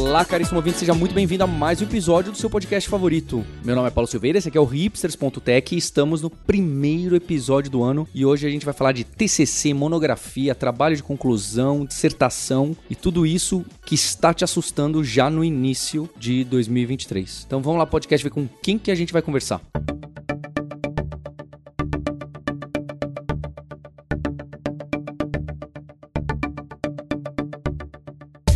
Olá, caríssimo ouvinte, seja muito bem-vindo a mais um episódio do seu podcast favorito. Meu nome é Paulo Silveira, esse aqui é o hipsters.tech e estamos no primeiro episódio do ano e hoje a gente vai falar de TCC, monografia, trabalho de conclusão, dissertação e tudo isso que está te assustando já no início de 2023. Então vamos lá, podcast, ver com quem que a gente vai conversar.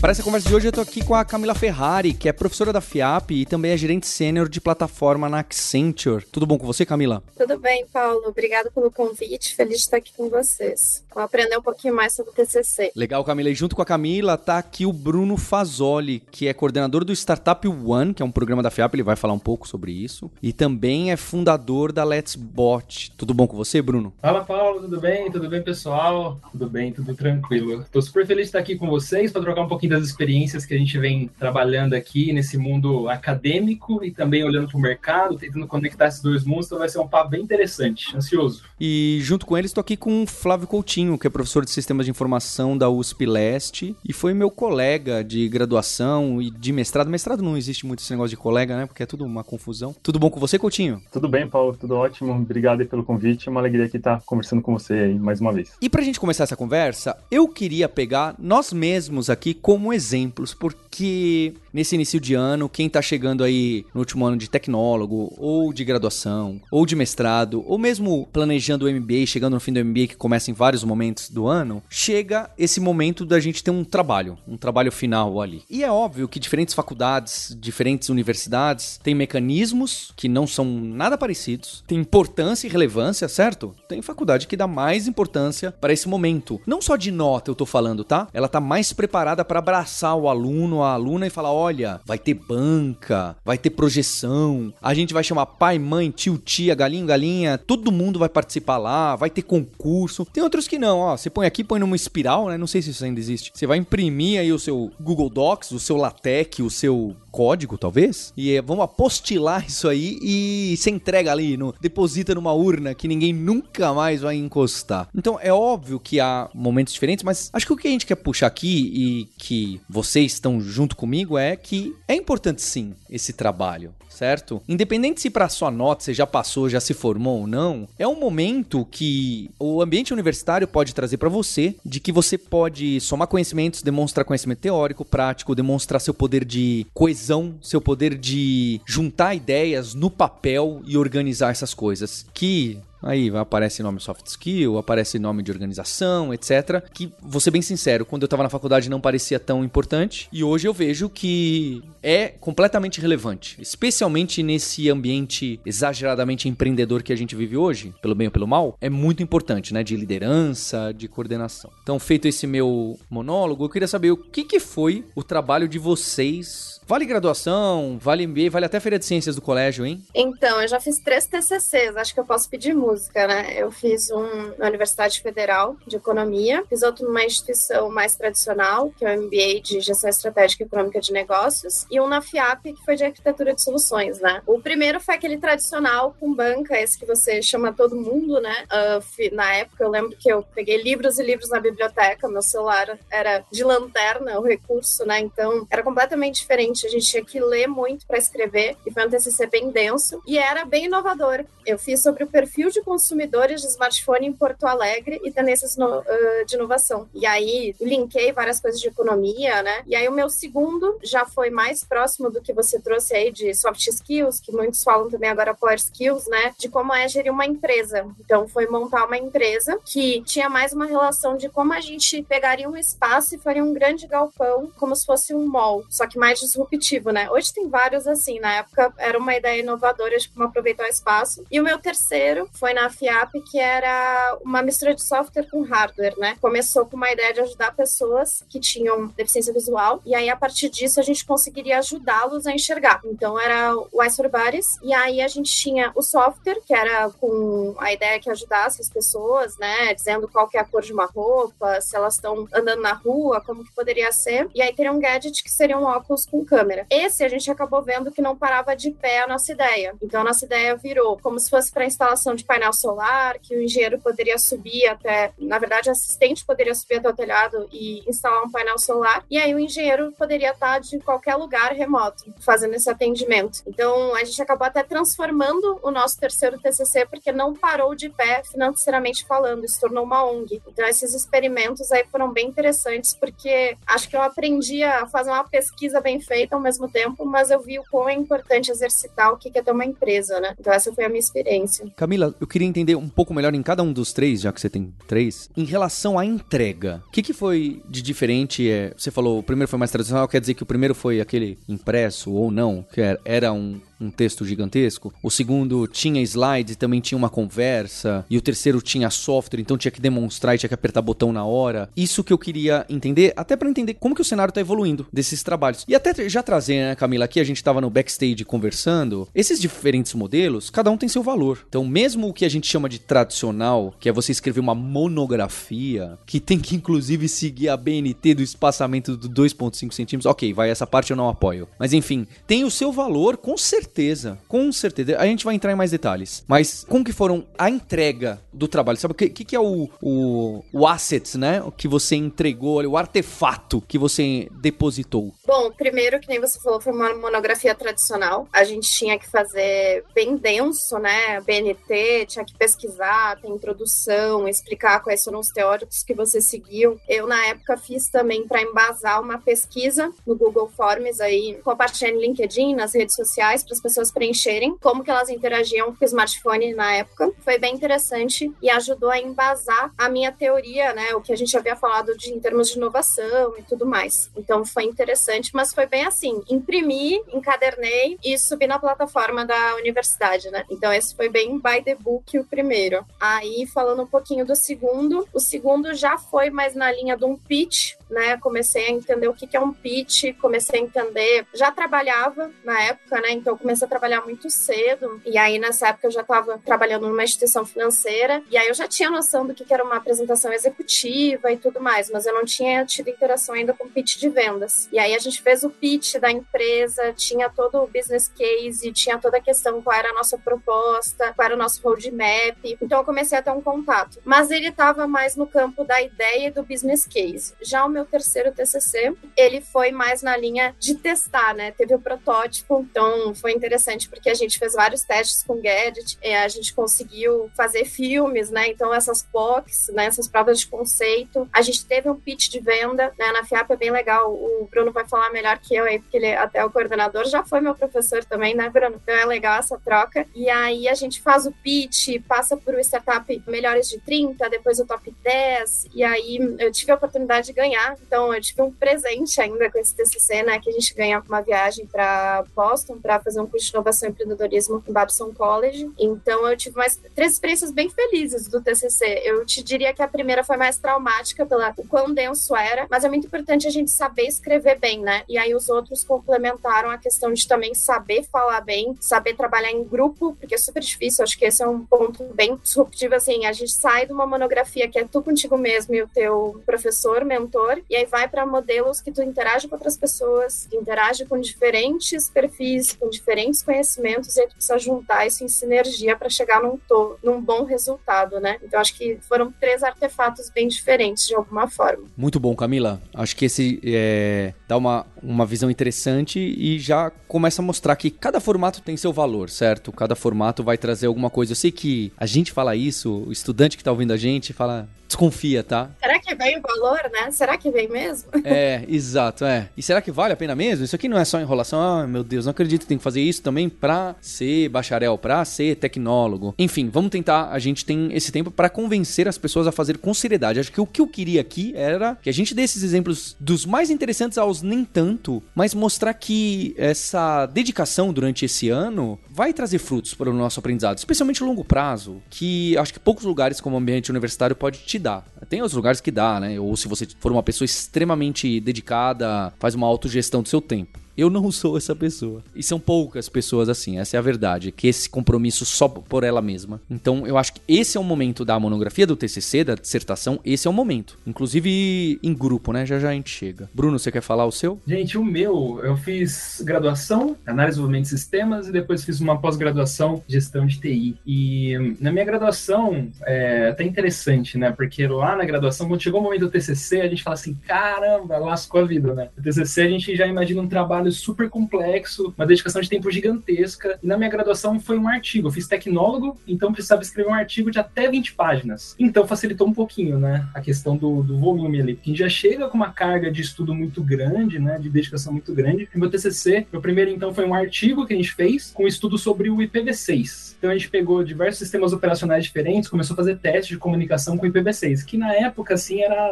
Para essa conversa de hoje, eu estou aqui com a Camila Ferrari, que é professora da FIAP e também é gerente sênior de plataforma na Accenture. Tudo bom com você, Camila? Tudo bem, Paulo. Obrigada pelo convite. Feliz de estar aqui com vocês. Vou aprender um pouquinho mais sobre o TCC. Legal, Camila. E junto com a Camila tá aqui o Bruno Fazoli, que é coordenador do Startup One, que é um programa da FIAP. Ele vai falar um pouco sobre isso. E também é fundador da Let's Bot. Tudo bom com você, Bruno? Fala, Paulo. Tudo bem? Tudo bem, pessoal? Tudo bem, tudo tranquilo. Estou super feliz de estar aqui com vocês para trocar um pouquinho das experiências que a gente vem trabalhando aqui nesse mundo acadêmico e também olhando para o mercado, tentando conectar esses dois mundos, então vai ser um papo bem interessante, ansioso. E junto com ele estou aqui com o Flávio Coutinho, que é professor de Sistemas de Informação da USP Leste e foi meu colega de graduação e de mestrado. Mestrado não existe muito esse negócio de colega, né? Porque é tudo uma confusão. Tudo bom com você, Coutinho? Tudo bem, Paulo, tudo ótimo. Obrigado pelo convite. É uma alegria aqui estar conversando com você aí mais uma vez. E para a gente começar essa conversa, eu queria pegar nós mesmos aqui como exemplos, porque nesse início de ano, quem está chegando aí no último ano de tecnólogo, ou de graduação, ou de mestrado, ou mesmo planejando o MBA, chegando no fim do MBA que começa em vários momentos do ano, chega esse momento da gente ter um trabalho, um trabalho final ali. E é óbvio que diferentes faculdades, diferentes universidades têm mecanismos que não são nada parecidos, tem importância e relevância, certo? Tem faculdade que dá mais importância para esse momento. Não só de nota eu tô falando, tá? Ela tá mais preparada para abraçar o aluno, a aluna e falar: olha, vai ter banca, vai ter projeção, a gente vai chamar pai, mãe, tio, tia, galinho, galinha, todo mundo vai participar lá, vai ter concurso. Tem outros que não, ó. Você põe aqui, põe numa espiral, né? Não sei se isso ainda existe. Você vai imprimir aí o seu Google Docs, o seu LaTeX, o seu código, talvez, e é, vamos apostilar isso aí e se entrega ali, no, deposita numa urna que ninguém nunca mais vai encostar. Então é óbvio que há momentos diferentes, mas acho que o que a gente quer puxar aqui e que vocês estão junto comigo é que é importante sim esse trabalho certo? Independente se para sua nota você já passou, já se formou ou não, é um momento que o ambiente universitário pode trazer para você, de que você pode somar conhecimentos, demonstrar conhecimento teórico, prático, demonstrar seu poder de coesão, seu poder de juntar ideias no papel e organizar essas coisas, que Aí aparece nome soft skill, aparece nome de organização, etc. Que, vou ser bem sincero, quando eu tava na faculdade não parecia tão importante. E hoje eu vejo que é completamente relevante. Especialmente nesse ambiente exageradamente empreendedor que a gente vive hoje, pelo bem ou pelo mal, é muito importante, né? De liderança, de coordenação. Então, feito esse meu monólogo, eu queria saber o que, que foi o trabalho de vocês Vale graduação, vale MBA, vale até feira de ciências do colégio, hein? Então, eu já fiz três TCCs, acho que eu posso pedir música, né? Eu fiz um na Universidade Federal de Economia, fiz outro numa instituição mais tradicional, que é o MBA de Gestão Estratégica e Econômica de Negócios, e um na FIAP, que foi de Arquitetura de Soluções, né? O primeiro foi aquele tradicional com banca, esse que você chama todo mundo, né? Uh, na época, eu lembro que eu peguei livros e livros na biblioteca, meu celular era de lanterna, o recurso, né? Então, era completamente diferente a gente tinha que ler muito para escrever, e foi um TCC bem denso, e era bem inovador. Eu fiz sobre o perfil de consumidores de smartphone em Porto Alegre e tendências no, uh, de inovação. E aí, linkei várias coisas de economia, né? E aí, o meu segundo já foi mais próximo do que você trouxe aí de soft skills, que muitos falam também agora power skills, né? De como é gerir uma empresa. Então, foi montar uma empresa que tinha mais uma relação de como a gente pegaria um espaço e faria um grande galpão, como se fosse um mall, só que mais disruptivo, né? Hoje tem vários assim. Na época era uma ideia inovadora de como aproveitar o espaço. E o meu terceiro foi na FIAP, que era uma mistura de software com hardware, né? Começou com uma ideia de ajudar pessoas que tinham deficiência visual. E aí, a partir disso, a gente conseguiria ajudá-los a enxergar. Então era o Ice for Bodies, e aí a gente tinha o software, que era com a ideia que ajudasse as pessoas, né, dizendo qual que é a cor de uma roupa, se elas estão andando na rua, como que poderia ser. E aí teria um gadget que seria um óculos com câmera. Esse a gente acabou vendo que não parava de pé a nossa ideia. Então a nossa ideia virou como se fosse para instalação de painel solar, que o engenheiro poderia subir até, na verdade, o assistente poderia subir até o telhado e instalar um painel solar. E aí o engenheiro poderia estar de qualquer lugar remoto fazendo esse atendimento. Então a gente acabou até transformando o nosso terceiro TCC porque não parou de pé financeiramente falando, se tornou uma ONG. Então esses experimentos aí foram bem interessantes porque acho que eu aprendi a fazer uma pesquisa bem feita ao mesmo tempo, mas eu vi o quão é importante exercitar o que é ter uma empresa, né? Então essa foi a minha experiência. Camila, eu queria entender um pouco melhor em cada um dos três, já que você tem três, em relação à entrega. O que, que foi de diferente? É, você falou o primeiro foi mais tradicional, quer dizer que o primeiro foi aquele impresso ou não, que era um um texto gigantesco. O segundo tinha slides também tinha uma conversa. E o terceiro tinha software, então tinha que demonstrar e tinha que apertar botão na hora. Isso que eu queria entender, até para entender como que o cenário tá evoluindo desses trabalhos. E até já trazer, né, Camila, aqui a gente tava no backstage conversando. Esses diferentes modelos, cada um tem seu valor. Então, mesmo o que a gente chama de tradicional, que é você escrever uma monografia, que tem que inclusive seguir a BNT do espaçamento do 2,5 centímetros, ok, vai, essa parte eu não apoio. Mas enfim, tem o seu valor, com certeza certeza, com certeza. A gente vai entrar em mais detalhes. Mas como que foram a entrega do trabalho? Sabe o que, que, que é o, o, o asset, né? O que você entregou, o artefato que você depositou? Bom, primeiro, que nem você falou, foi uma monografia tradicional. A gente tinha que fazer bem denso, né? BNT, tinha que pesquisar, ter introdução, explicar quais foram os teóricos que você seguiu. Eu, na época, fiz também para embasar uma pesquisa no Google Forms aí, compartilhando no LinkedIn, nas redes sociais, para as pessoas preencherem como que elas interagiam com o smartphone na época. Foi bem interessante e ajudou a embasar a minha teoria, né? O que a gente havia falado de, em termos de inovação e tudo mais. Então foi interessante, mas foi bem assim: imprimi, encadernei e subi na plataforma da universidade, né? Então esse foi bem by the book o primeiro. Aí falando um pouquinho do segundo, o segundo já foi mais na linha de um pitch, né? Comecei a entender o que é um pitch, comecei a entender. Já trabalhava na época, né? Então comecei a trabalhar muito cedo. E aí nessa época eu já estava trabalhando numa instituição financeira. E aí eu já tinha noção do que era uma apresentação executiva e tudo mais, mas eu não tinha tido interação ainda com pitch de vendas. E aí a gente fez o pitch da empresa, tinha todo o business case, tinha toda a questão qual era a nossa proposta, qual era o nosso roadmap. Então eu comecei a ter um contato. Mas ele estava mais no campo da ideia e do business case. Já o meu meu terceiro TCC, ele foi mais na linha de testar, né? Teve o protótipo, então foi interessante porque a gente fez vários testes com Gadget, a gente conseguiu fazer filmes, né? Então essas POCs, né? essas provas de conceito, a gente teve um pitch de venda, né? Na FIAP é bem legal, o Bruno vai falar melhor que eu aí, porque ele é até o coordenador, já foi meu professor também, né, Bruno? Então é legal essa troca. E aí a gente faz o pitch, passa por o startup melhores de 30, depois o top 10, e aí eu tive a oportunidade de ganhar então eu tive um presente ainda com esse TCC, né? Que a gente ganha uma viagem para Boston para fazer um curso de inovação e empreendedorismo em Babson College. Então eu tive mais três experiências bem felizes do TCC. Eu te diria que a primeira foi mais traumática pela o quão denso era, mas é muito importante a gente saber escrever bem, né? E aí os outros complementaram a questão de também saber falar bem, saber trabalhar em grupo, porque é super difícil. Acho que esse é um ponto bem disruptivo assim. A gente sai de uma monografia que é tu contigo mesmo e o teu professor, mentor, e aí vai para modelos que tu interage com outras pessoas, interage com diferentes perfis, com diferentes conhecimentos, e aí tu precisa juntar isso em sinergia para chegar num, to num bom resultado, né? Então acho que foram três artefatos bem diferentes de alguma forma. Muito bom, Camila. Acho que esse é, dá uma, uma visão interessante e já começa a mostrar que cada formato tem seu valor, certo? Cada formato vai trazer alguma coisa. Eu sei que a gente fala isso, o estudante que está ouvindo a gente fala, desconfia, tá? Será que vem o valor, né? Será que vem mesmo? É, exato, é. E será que vale a pena mesmo? Isso aqui não é só enrolação. Ah, meu Deus, não acredito que tem que fazer isso também pra ser bacharel, pra ser tecnólogo. Enfim, vamos tentar. A gente tem esse tempo para convencer as pessoas a fazer com seriedade. Acho que o que eu queria aqui era que a gente dê esses exemplos dos mais interessantes aos nem tanto, mas mostrar que essa dedicação durante esse ano vai trazer frutos para o nosso aprendizado, especialmente a longo prazo, que acho que poucos lugares como o ambiente universitário pode te dá. Tem outros lugares que dá, né? Ou se você for uma pessoa extremamente dedicada, faz uma autogestão do seu tempo. Eu não sou essa pessoa. E são poucas pessoas assim, essa é a verdade. Que esse compromisso só por ela mesma. Então eu acho que esse é o momento da monografia do TCC, da dissertação. Esse é o momento. Inclusive em grupo, né? Já já a gente chega. Bruno, você quer falar o seu? Gente, o meu, eu fiz graduação, análise de desenvolvimento de sistemas e depois fiz uma pós-graduação, gestão de TI. E na minha graduação, é até interessante, né? Porque lá na graduação, quando chegou o momento do TCC, a gente fala assim, caramba, lascou a vida, né? O TCC a gente já imagina um trabalho super complexo, uma dedicação de tempo gigantesca. E na minha graduação foi um artigo. Eu fiz tecnólogo, então precisava escrever um artigo de até 20 páginas. Então facilitou um pouquinho, né? A questão do, do volume ali. Gente já chega com uma carga de estudo muito grande, né? De dedicação muito grande. E meu TCC, meu primeiro então foi um artigo que a gente fez com estudo sobre o IPv6. Então a gente pegou diversos sistemas operacionais diferentes, começou a fazer testes de comunicação com IPv6, que na época assim era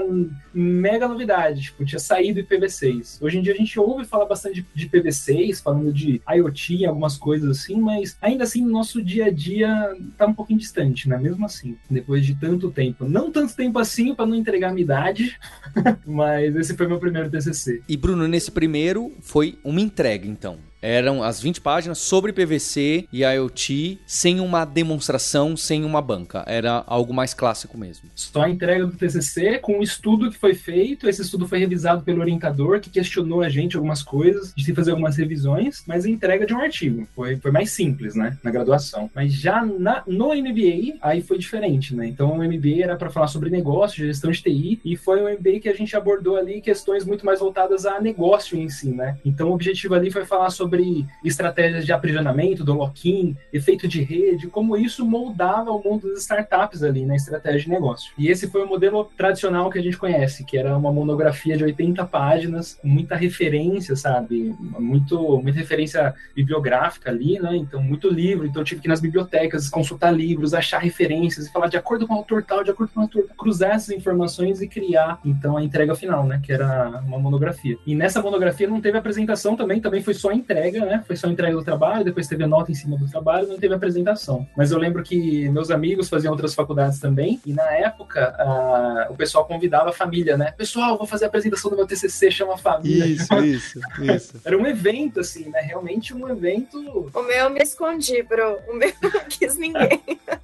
mega novidade, tipo, tinha saído IPv6. Hoje em dia a gente ouve falar bastante de, de IPv6, falando de IoT, algumas coisas assim, mas ainda assim nosso dia a dia tá um pouquinho distante, né? Mesmo assim, depois de tanto tempo. Não tanto tempo assim para não entregar a minha idade, mas esse foi meu primeiro TCC. E Bruno, nesse primeiro foi uma entrega, então. Eram as 20 páginas sobre PVC e IoT, sem uma demonstração, sem uma banca. Era algo mais clássico mesmo. Só a entrega do TCC com o estudo que foi feito. Esse estudo foi revisado pelo orientador, que questionou a gente algumas coisas, de fazer algumas revisões, mas a entrega de um artigo. Foi, foi mais simples, né? Na graduação. Mas já na, no MBA, aí foi diferente, né? Então o MBA era para falar sobre negócio, gestão de TI, e foi um MBA que a gente abordou ali questões muito mais voltadas a negócio em si, né? Então o objetivo ali foi falar sobre sobre estratégias de aprisionamento, do lock-in, efeito de rede, como isso moldava o mundo das startups ali na estratégia de negócio. E esse foi o modelo tradicional que a gente conhece, que era uma monografia de 80 páginas, com muita referência, sabe? Muito, muita referência bibliográfica ali, né? Então, muito livro. Então, eu tive que ir nas bibliotecas, consultar livros, achar referências e falar de acordo com o autor tal, de acordo com o autor, cruzar essas informações e criar, então, a entrega final, né? Que era uma monografia. E nessa monografia não teve apresentação também, também foi só entrega entrega, né? Foi só entrega do trabalho, depois teve a nota em cima do trabalho, não teve apresentação. Mas eu lembro que meus amigos faziam outras faculdades também, e na época a, o pessoal convidava a família, né? Pessoal, vou fazer a apresentação do meu TCC, chama a família. Isso, isso, isso. Era um evento, assim, né? Realmente um evento. O meu eu me escondi, bro. O meu não quis ninguém.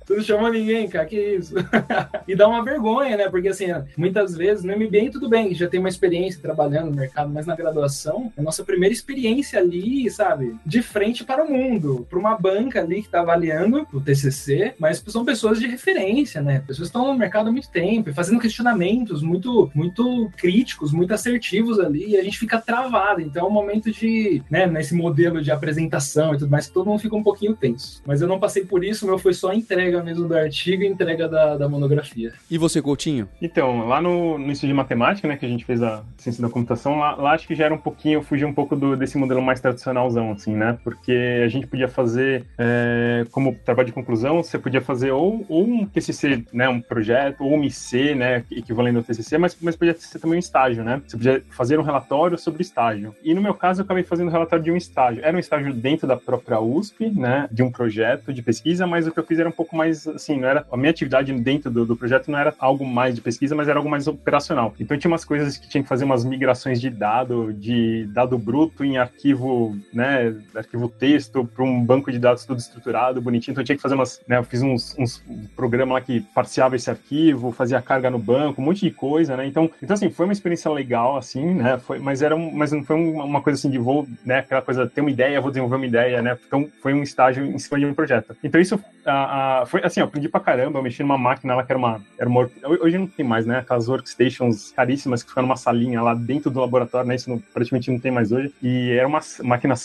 tu não chamou ninguém, cara, que isso. e dá uma vergonha, né? Porque, assim, muitas vezes no MBA tudo bem, já tem uma experiência trabalhando no mercado, mas na graduação, a nossa primeira experiência ali sabe, de frente para o mundo, para uma banca ali que está avaliando o TCC, mas são pessoas de referência, né? Pessoas que estão no mercado há muito tempo, fazendo questionamentos muito, muito críticos, muito assertivos ali, e a gente fica travado. Então é um momento de, né, nesse modelo de apresentação e tudo mais, que todo mundo fica um pouquinho tenso. Mas eu não passei por isso, o meu foi só entrega mesmo do artigo e entrega da, da monografia. E você, Coutinho? Então, lá no, no Instituto de Matemática, né, que a gente fez a ciência da computação, lá, lá acho que já era um pouquinho, eu fugi um pouco do, desse modelo mais tradicional finalzão, assim, né? Porque a gente podia fazer, é, como trabalho de conclusão, você podia fazer ou, ou um TCC, né, um projeto, ou um IC, né, equivalente ao TCC, mas, mas podia ser também um estágio, né? Você podia fazer um relatório sobre estágio. E no meu caso, eu acabei fazendo um relatório de um estágio. Era um estágio dentro da própria USP, né, de um projeto de pesquisa, mas o que eu fiz era um pouco mais, assim, não era, a minha atividade dentro do, do projeto não era algo mais de pesquisa, mas era algo mais operacional. Então tinha umas coisas que tinha que fazer umas migrações de dado, de dado bruto em arquivo né, arquivo texto para um banco de dados tudo estruturado, bonitinho. Então eu tinha que fazer umas, né, eu fiz uns, uns um programa lá que parciava esse arquivo, fazia carga no banco, um monte de coisa, né? Então, então assim, foi uma experiência legal, assim, né? Foi, mas era um, mas não foi uma coisa assim de vou, né, aquela coisa, ter uma ideia, vou desenvolver uma ideia, né? Então foi um estágio em cima de um projeto. Então isso a, a, foi assim, eu aprendi pra caramba, eu mexi numa máquina lá que era uma, era uma hoje não tem mais, né? Aquelas workstations caríssimas que ficam numa salinha lá dentro do laboratório, né? Isso não, praticamente não tem mais hoje. E era uma máquina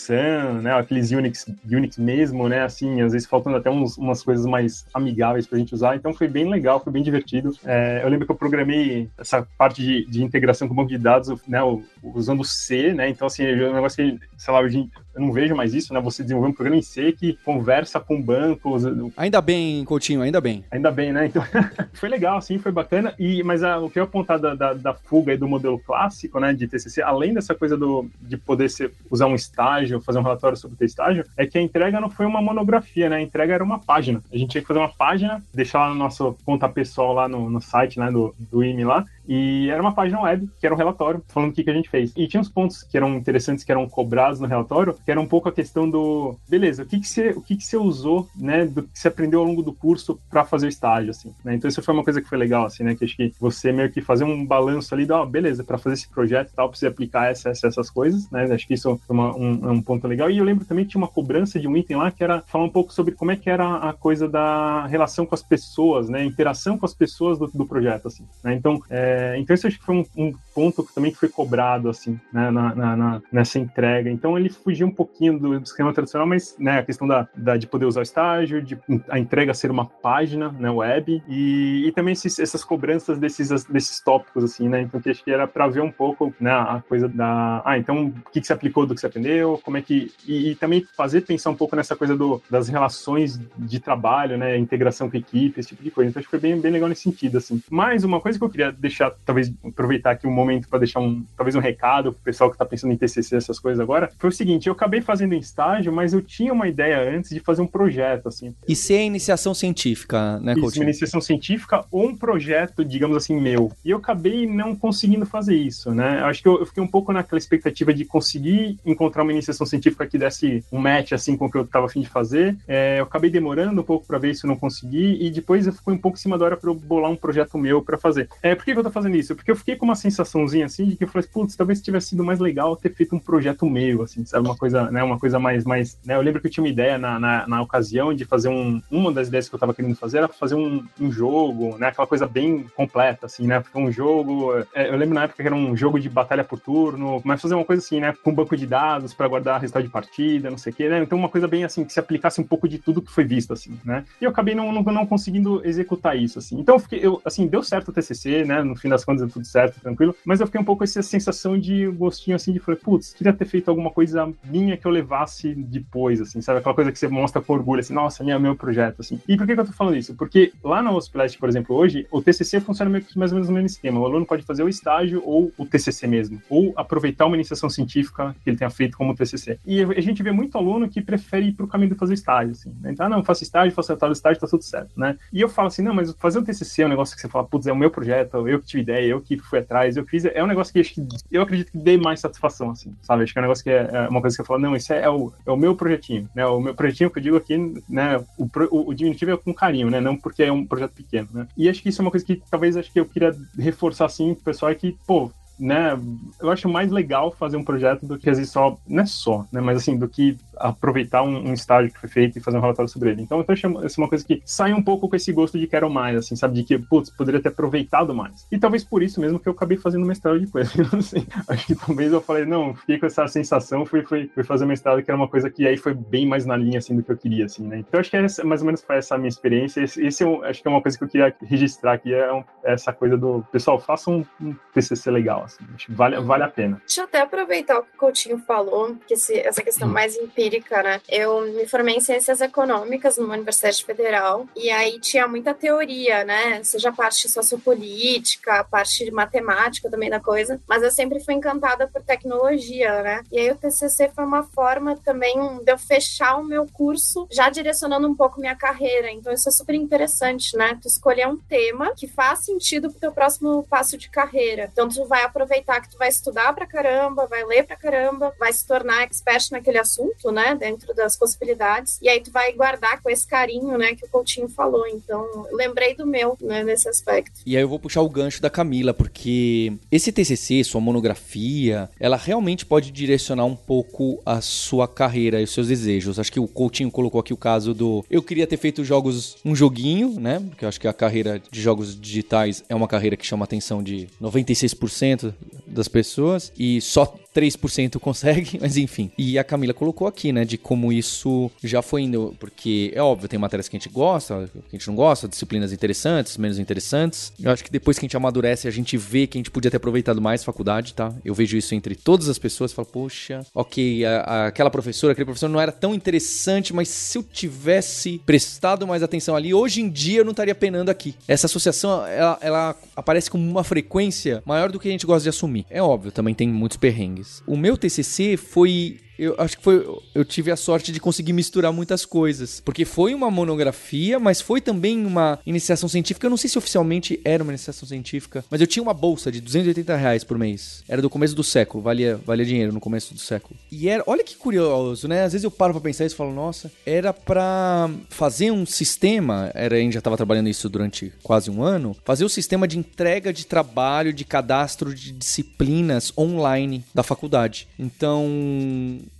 Né? Aqueles Unix, Unix mesmo, né? Assim, às vezes faltando até uns, umas coisas mais amigáveis pra gente usar. Então foi bem legal, foi bem divertido. É, eu lembro que eu programei essa parte de, de integração com o banco de dados, né? Usando C, né? Então, assim, é um negócio que, sei lá, hoje eu não vejo mais isso, né? Você desenvolver um programa em C que conversa com bancos. Ainda bem, Coutinho, ainda bem. Ainda bem, né? Então, foi legal, assim, foi bacana. E, mas a, o que eu apontar da, da, da, fuga e do modelo clássico, né, de TCC, além dessa coisa do, de poder ser, usar um estágio, fazer um relatório sobre o teu estágio, é que a entrega não foi uma monografia, né? A entrega era uma página. A gente tinha que fazer uma página, deixar lá no nosso conta pessoal lá no, no site, né, do, do IME lá, E era uma página web, que era um relatório, falando o que, que a gente fez. E tinha uns pontos que eram interessantes, que eram cobrados no relatório, que era um pouco a questão do, beleza, o que, que, você, o que, que você usou, né, do que você aprendeu ao longo do curso para fazer o estágio, assim, né? Então isso foi uma coisa que foi legal, assim, né, que acho que você meio que fazer um balanço ali, ó, oh, beleza, para fazer esse projeto e tal, precisa aplicar essa, essa, essas coisas, né? Acho que isso foi uma, um, um ponto legal. E eu lembro também que tinha uma cobrança de um item lá que era falar um pouco sobre como é que era a coisa da relação com as pessoas, né? Interação com as pessoas do, do projeto, assim. Né? Então, é, então isso acho que foi um, um ponto que também foi cobrado, assim, né? Na, na, na, nessa entrega. Então ele fugia um pouquinho do, do esquema tradicional, mas, né? A questão da, da, de poder usar o estágio, de a entrega ser uma página, né? Web e, e também esses, essas cobranças desses, desses tópicos, assim, né? Então que acho que era para ver um pouco, né? A coisa da, ah, então o que, que você aplicou do que você aprendeu, como é que e, e também fazer pensar um pouco nessa coisa do, das relações de trabalho, né? Integração com equipe, esse tipo de coisa. Então acho que foi bem, bem legal nesse sentido, assim. Mais uma coisa que eu queria deixar, talvez aproveitar aqui um momento para deixar um, talvez um recado pro pessoal que está pensando em TCC, essas coisas agora, foi o seguinte, eu acabei fazendo em estágio, mas eu tinha uma ideia antes de fazer um projeto, assim. E ser iniciação científica, né, Isso, uma iniciação científica ou um projeto, digamos assim, meu. E eu acabei não conseguindo fazer isso, né? Eu acho que eu, eu fiquei um pouco naquela expectativa de conseguir encontrar uma iniciação científica que desse um match, assim, com o que eu estava afim de fazer. É, eu acabei demorando um pouco para ver se eu não consegui, e depois eu fui um pouco em cima da hora para eu bolar um projeto meu para fazer. É, por que, que eu tô fazendo isso? Porque eu fiquei com uma sensaçãozinha assim de que eu falei, putz, talvez tivesse sido mais legal ter feito um projeto meu, assim, sabe? Uma coisa, né? Uma coisa mais. mais né? Eu lembro que eu tinha uma ideia na, na, na ocasião de fazer um. Uma das ideias que eu tava querendo fazer era fazer um, um jogo, né? Aquela coisa bem completa, assim, né? Um jogo. É, eu lembro na época que era um jogo de batalha por turno, mas fazer uma coisa assim, né? Com banco de dados para guardar resultado de partida, não sei o quê, né? Então uma coisa bem assim, que se aplicasse um pouco de tudo que foi visto, assim, né? E eu acabei não, não, não conseguindo executar isso, assim. Então eu fiquei, eu, assim, deu certo o TCC, né? No fim das contas, deu tudo certo, tranquilo. Mas eu fiquei um pouco com essa sensação de gostinho, assim, de falei, putz, queria ter feito alguma coisa minha que eu levasse depois, assim, sabe? Aquela coisa que você mostra com orgulho, assim, nossa, minha, meu projeto, assim. E por que, que eu tô falando isso? Porque lá na Hospitality, por exemplo, hoje, o TCC funciona meio que mais ou menos no mesmo esquema. O aluno pode fazer o estágio ou o TCC mesmo, ou aproveitar uma iniciação científica que ele tenha feito como TCC. E a gente vê muito aluno que prefere ir pro caminho de fazer estágio, assim. Né? Então, ah, não, faço estágio, faço tal estágio, tá tudo certo, né? E eu falo assim, não, mas fazer um TCC é um negócio que você fala, putz, é o meu projeto, eu que tive ideia, eu que fui atrás, eu fiz, é um negócio que acho que eu acredito que dê mais satisfação, assim, sabe? Acho que é um negócio que é, é uma coisa que eu falo, não, isso é, é, o, é o meu projetinho, né? O meu projetinho que eu digo aqui, né? O, o, o diminutivo é com carinho, né? Não porque é um projeto pequeno, né? E acho que isso é uma coisa que talvez acho que eu queria reforçar, assim, pro pessoal, é que, pô, né, eu acho mais legal fazer um projeto do que às vezes só, não é só, né, mas assim, do que aproveitar um, um, estágio que foi feito e fazer um relatório sobre ele. Então, eu acho é uma coisa que sai um pouco com esse gosto de quero mais, assim, sabe? De que, putz, poderia ter aproveitado mais. E talvez por isso mesmo que eu acabei fazendo mestrado depois. não sei. Acho que talvez eu falei, não, fiquei com essa sensação, fui, fui, fui fazer mestrado, que era uma coisa que aí foi bem mais na linha, assim, do que eu queria, assim, né? Então, acho que essa, mais ou menos foi essa minha experiência. Esse, esse é acho que é uma coisa que eu queria registrar aqui, é, um, é essa coisa do, pessoal, faça um, um TCC legal, assim. Acho que vale, vale a pena. Deixa eu até aproveitar o que o Coutinho falou, que esse, essa questão hum. mais empírica, né? Eu eu me formei em ciências econômicas numa universidade federal e aí tinha muita teoria, né? Seja a parte sociopolítica, a parte de matemática também da coisa, mas eu sempre fui encantada por tecnologia, né? E aí o TCC foi uma forma também de eu fechar o meu curso já direcionando um pouco minha carreira. Então isso é super interessante, né? Tu escolher um tema que faz sentido pro teu próximo passo de carreira. Então tu vai aproveitar que tu vai estudar pra caramba, vai ler pra caramba, vai se tornar expert naquele assunto, né? Dentro das possibilidades. E aí tu vai guardar com esse carinho, né, que o Coutinho falou. Então, lembrei do meu, né, nesse aspecto. E aí eu vou puxar o gancho da Camila, porque esse TCC, sua monografia, ela realmente pode direcionar um pouco a sua carreira e os seus desejos. Acho que o Coutinho colocou aqui o caso do eu queria ter feito jogos, um joguinho, né? Porque eu acho que a carreira de jogos digitais é uma carreira que chama a atenção de 96% das pessoas e só 3% consegue, mas enfim. E a Camila colocou aqui, né, de como isso já foi indo, porque é óbvio, tem matérias que a gente gosta, que a gente não gosta, disciplinas interessantes, menos interessantes. Eu acho que depois que a gente amadurece, a gente vê que a gente podia ter aproveitado mais faculdade, tá? Eu vejo isso entre todas as pessoas, falo, poxa, ok, a, a, aquela professora, aquele professor não era tão interessante, mas se eu tivesse prestado mais atenção ali, hoje em dia eu não estaria penando aqui. Essa associação, ela, ela aparece com uma frequência maior do que a gente gosta de assumir. É óbvio, também tem muitos perrengues. O meu TCC foi eu acho que foi. Eu tive a sorte de conseguir misturar muitas coisas. Porque foi uma monografia, mas foi também uma iniciação científica. Eu não sei se oficialmente era uma iniciação científica, mas eu tinha uma bolsa de 280 reais por mês. Era do começo do século, valia, valia dinheiro no começo do século. E era. Olha que curioso, né? Às vezes eu paro pra pensar isso e falo, nossa, era pra fazer um sistema. Era, a gente já tava trabalhando isso durante quase um ano. Fazer o um sistema de entrega de trabalho, de cadastro de disciplinas online da faculdade. Então,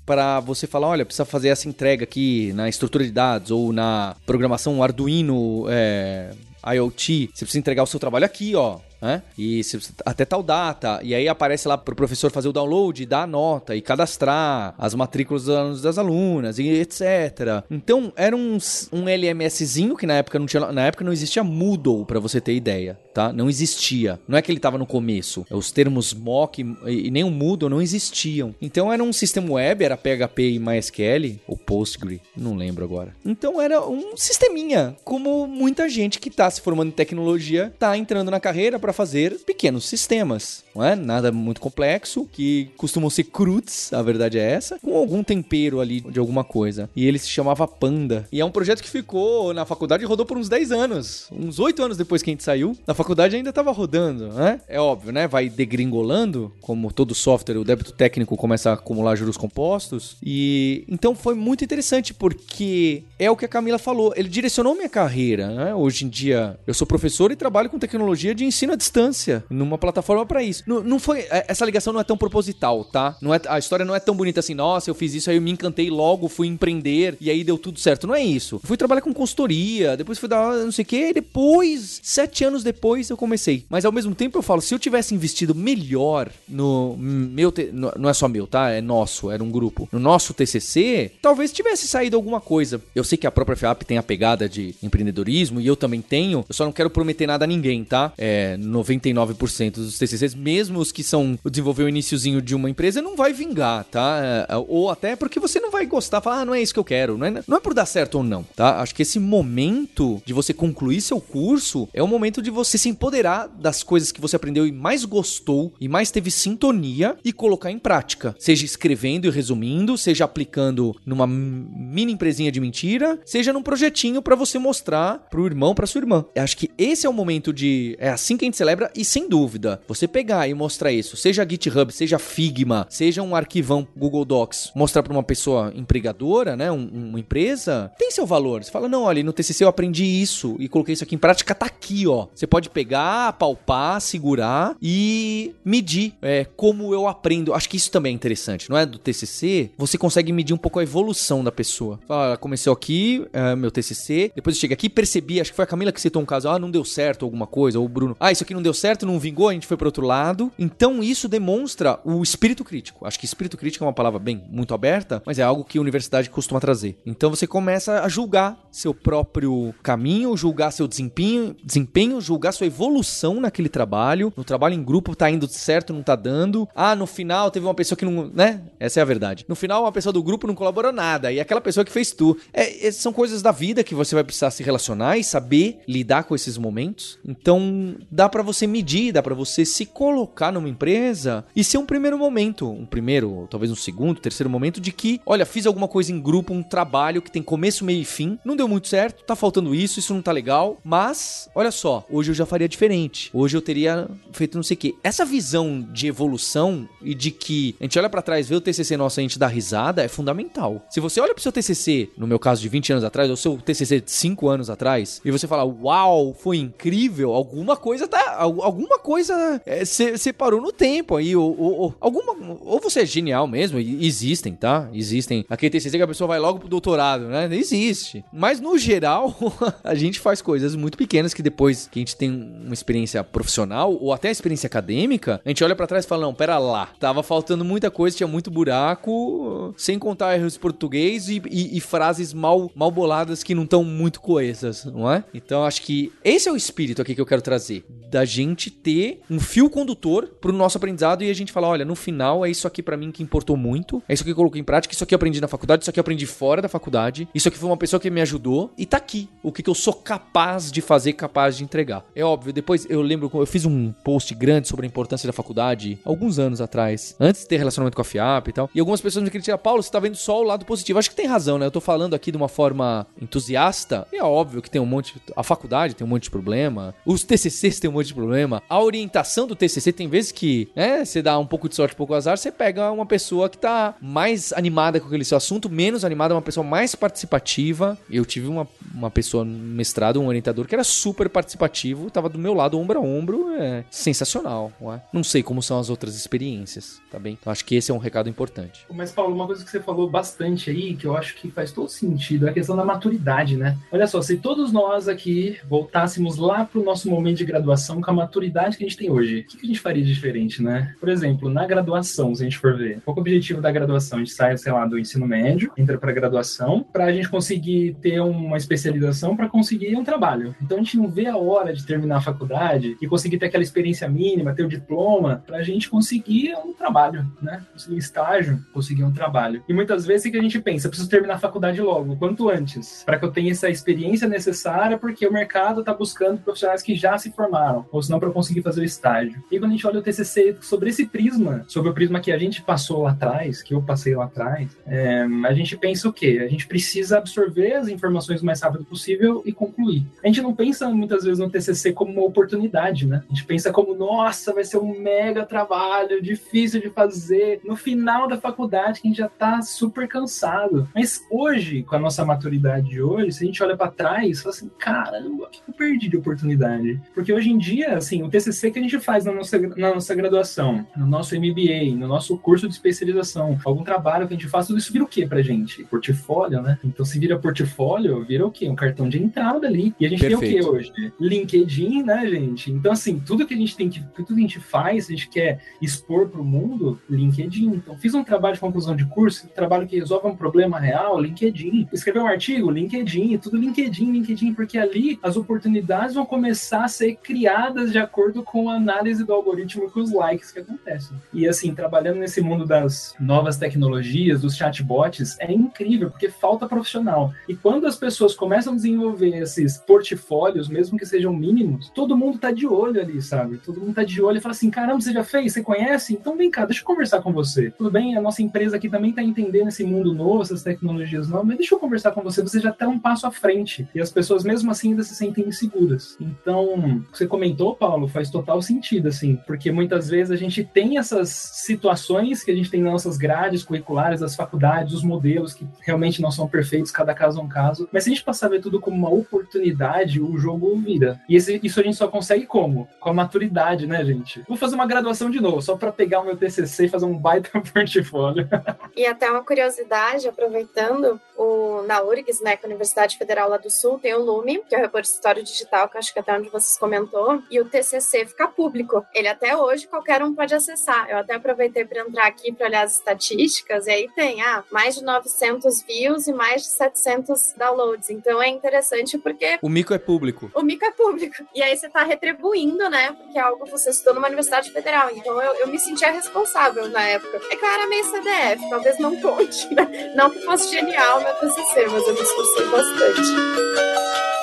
para você falar, olha, precisa fazer essa entrega aqui na estrutura de dados ou na programação Arduino é, IoT, você precisa entregar o seu trabalho aqui, ó né? E até tal data. E aí aparece lá pro professor fazer o download, dar a nota e cadastrar as matrículas dos alunos das alunas e etc. Então era um, um LMSzinho que na época não tinha, na época não existia Moodle para você ter ideia, tá? Não existia. Não é que ele tava no começo. Os termos mock e, e nem o Moodle não existiam. Então era um sistema web, era PHP e MySQL ou Postgre, não lembro agora. Então era um sisteminha, como muita gente que tá se formando em tecnologia tá entrando na carreira para para fazer pequenos sistemas, não é? Nada muito complexo, que costumam ser crudes, a verdade é essa, com algum tempero ali de alguma coisa. E ele se chamava Panda. E é um projeto que ficou na faculdade e rodou por uns 10 anos. Uns 8 anos depois que a gente saiu, na faculdade ainda estava rodando, né? É óbvio, né? Vai degringolando, como todo software, o débito técnico começa a acumular juros compostos. E então foi muito interessante, porque é o que a Camila falou. Ele direcionou minha carreira, né? Hoje em dia eu sou professor e trabalho com tecnologia de ensino à distância, numa plataforma para isso. Não, não foi. É, essa ligação não é tão proposital, tá? Não é, a história não é tão bonita assim, nossa, eu fiz isso, aí eu me encantei logo, fui empreender e aí deu tudo certo. Não é isso. Fui trabalhar com consultoria, depois fui dar não sei o que, depois, sete anos depois, eu comecei. Mas ao mesmo tempo eu falo, se eu tivesse investido melhor no meu. Te... Não é só meu, tá? É nosso, era um grupo. No nosso TCC, talvez tivesse saído alguma coisa. Eu sei que a própria FAP tem a pegada de empreendedorismo e eu também tenho. Eu só não quero prometer nada a ninguém, tá? É, 99% dos TCCs, mesmo os que são desenvolver o iníciozinho de uma empresa, não vai vingar, tá? É, ou até porque você não vai gostar, falar, ah, não é isso que eu quero. Não é, não é por dar certo ou não, tá? Acho que esse momento de você concluir seu curso é o momento de você se empoderar das coisas que você aprendeu e mais gostou e mais teve sintonia e colocar em prática. Seja escrevendo e resumindo, seja aplicando numa mini empresinha de mentira, seja num projetinho para você mostrar pro irmão, pra sua irmã. Eu acho que esse é o momento de. É assim que a gente celebra e sem dúvida, você pegar e mostrar isso, seja GitHub, seja Figma, seja um arquivão Google Docs, mostrar para uma pessoa empregadora, né, um, uma empresa, tem seu valor. Você fala, não, olha, no TCC eu aprendi isso e coloquei isso aqui em prática, tá aqui, ó. Você pode pegar, palpar, segurar e medir é, como eu aprendo. Acho que isso também é interessante, não é? Do TCC, você consegue medir um pouco a evolução da pessoa. Fala, começou aqui, é, meu TCC, depois eu cheguei aqui, percebi, acho que foi a Camila que citou um caso, ah, não deu certo alguma coisa, ou o Bruno, ah, isso aqui não deu certo, não vingou, a gente foi para outro lado. Então isso demonstra o espírito crítico. Acho que espírito crítico é uma palavra bem muito aberta, mas é algo que a universidade costuma trazer. Então você começa a julgar seu próprio caminho, julgar seu desempenho, desempenho, julgar sua evolução naquele trabalho. No trabalho em grupo tá indo certo, não tá dando. Ah, no final teve uma pessoa que não, né? Essa é a verdade. No final uma pessoa do grupo não colaborou nada e aquela pessoa que fez tu. É, são coisas da vida que você vai precisar se relacionar e saber lidar com esses momentos. Então dá para você medir, dá para você se colocar numa empresa e ser um primeiro momento, um primeiro, talvez um segundo, terceiro momento de que, olha, fiz alguma coisa em grupo, um trabalho que tem começo, meio e fim, não deu muito certo, tá faltando isso, isso não tá legal, mas olha só, hoje eu já faria diferente. Hoje eu teria feito não sei o quê. Essa visão de evolução e de que a gente olha para trás, vê o TCC nosso, a gente dá risada, é fundamental. Se você olha pro seu TCC, no meu caso de 20 anos atrás, ou seu TCC de 5 anos atrás, e você fala, uau, foi incrível, alguma coisa tá alguma coisa é, separou no tempo aí, ou, ou, ou, alguma, ou você é genial mesmo, existem, tá? Existem. Aqui tem que a pessoa vai logo pro doutorado, né? Existe. Mas no geral, a gente faz coisas muito pequenas que depois que a gente tem uma experiência profissional ou até experiência acadêmica, a gente olha para trás e fala: não, pera lá, tava faltando muita coisa, tinha muito buraco, sem contar erros de português e, e, e frases mal, mal boladas que não estão muito coesas, não é? Então acho que esse é o espírito aqui que eu quero trazer da gente ter um fio condutor pro nosso aprendizado e a gente falar, olha, no final é isso aqui para mim que importou muito, é isso que eu coloquei em prática, isso aqui eu aprendi na faculdade, isso aqui eu aprendi fora da faculdade, isso aqui foi uma pessoa que me ajudou e tá aqui, o que, que eu sou capaz de fazer, capaz de entregar. É óbvio, depois eu lembro, eu fiz um post grande sobre a importância da faculdade, alguns anos atrás, antes de ter relacionamento com a FIAP e tal, e algumas pessoas me criticaram, Paulo, você tá vendo só o lado positivo. Acho que tem razão, né? Eu tô falando aqui de uma forma entusiasta, e é óbvio que tem um monte, a faculdade tem um monte de problema, os TCCs tem um monte de problema, a orientação do TCC tem vezes que, né, você dá um pouco de sorte, um pouco azar, você pega uma pessoa que tá mais animada com aquele seu assunto, menos animada, uma pessoa mais participativa. Eu tive uma, uma pessoa mestrado, um orientador que era super participativo, tava do meu lado, ombro a ombro, é sensacional, não é? Não sei como são as outras experiências, tá bem? Então acho que esse é um recado importante. Mas, Paulo, uma coisa que você falou bastante aí, que eu acho que faz todo sentido, é a questão da maturidade, né? Olha só, se todos nós aqui voltássemos lá pro nosso momento de graduação com a maturidade que a gente tem hoje, o que a gente faria de diferente, né? Por exemplo, na graduação, se a gente for ver, qual é o objetivo da graduação? A gente sai, sei lá, do ensino médio, entra pra graduação, pra gente conseguir ter uma especialização para conseguir um trabalho. Então a gente não vê a hora de terminar a faculdade e conseguir ter aquela experiência mínima, ter o diploma, pra gente conseguir um trabalho, né? Conseguir um estágio, conseguir um trabalho. E muitas vezes o que a gente pensa? Preciso terminar a faculdade logo, quanto antes, para que eu tenha essa experiência necessária, porque o mercado está buscando profissionais que já se formaram, ou senão para conseguir fazer o estágio. E quando a gente olha o TCC sobre esse prisma, sobre o prisma que a gente passou lá atrás, que eu passei lá atrás, é, a gente pensa o quê? A gente precisa absorver as informações o mais rápido possível e concluir. A gente não pensa muitas vezes no TCC como uma oportunidade, né? A gente pensa como, nossa, vai ser um mega trabalho, difícil de fazer, no final da faculdade, que a gente já tá super cansado. Mas hoje, com a nossa maturidade de hoje, se a gente olha para trás, fala assim, caramba, o que eu perdi de oportunidade? Porque hoje em dia, assim, o TCC que a gente faz na nossa, na nossa graduação, no nosso MBA, no nosso curso de especialização, algum trabalho que a gente faz, tudo isso vira o quê pra gente? Portfólio, né? Então, se vira portfólio, vira o quê? Um cartão de entrada ali. E a gente Perfeito. tem o quê hoje? LinkedIn, né, gente? Então, assim, tudo que a gente tem que, tudo que a gente faz, a gente quer expor pro mundo, LinkedIn. Então, fiz um trabalho de conclusão de curso, um trabalho que resolve um problema real, LinkedIn. Escrever um artigo, LinkedIn, tudo LinkedIn, LinkedIn, porque ali as oportunidades vão começar a ser criadas de acordo com a análise do algoritmo e com os likes que acontecem. E assim, trabalhando nesse mundo das novas tecnologias, dos chatbots, é incrível, porque falta profissional. E quando as pessoas começam a desenvolver esses portfólios, mesmo que sejam mínimos, todo mundo tá de olho ali, sabe? Todo mundo tá de olho e fala assim: caramba, você já fez? Você conhece? Então vem cá, deixa eu conversar com você. Tudo bem, a nossa empresa aqui também tá entendendo esse mundo novo, essas tecnologias novas, mas deixa eu conversar com você, você já tá um passo à frente. E as pessoas, mesmo assim, ainda se sentem inseguras. Então, você comentou, Paulo, faz total sentido, assim, porque muitas vezes a gente tem essas situações que a gente tem nas nossas grades curriculares, das faculdades, os modelos que realmente não são perfeitos, cada caso é um caso, mas se a gente passar a ver tudo como uma oportunidade, o jogo vira. E esse, isso a gente só consegue como? Com a maturidade, né, gente? Vou fazer uma graduação de novo, só para pegar o meu TCC e fazer um baita portfólio. e até uma curiosidade, aproveitando, o, na URGS, né, que é a Universidade Federal lá do Sul, tem o Lume, que é o repositório digital, que acho que até onde vocês comentou, e o TCC fica público. Ele até hoje qualquer um pode acessar. Eu até aproveitei para entrar aqui para olhar as estatísticas, e aí tem, ah, mais de 900 views e mais de 700 downloads. Então é interessante porque... O mico é público. O mico é público. E aí você está retribuindo, né, porque é algo que você estudou numa universidade federal. Então eu, eu me sentia responsável na época. É que eu era meio CDF, talvez não conte, né? Não que fosse genial meu TCC, mas eu me esforcei bastante.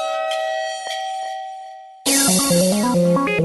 E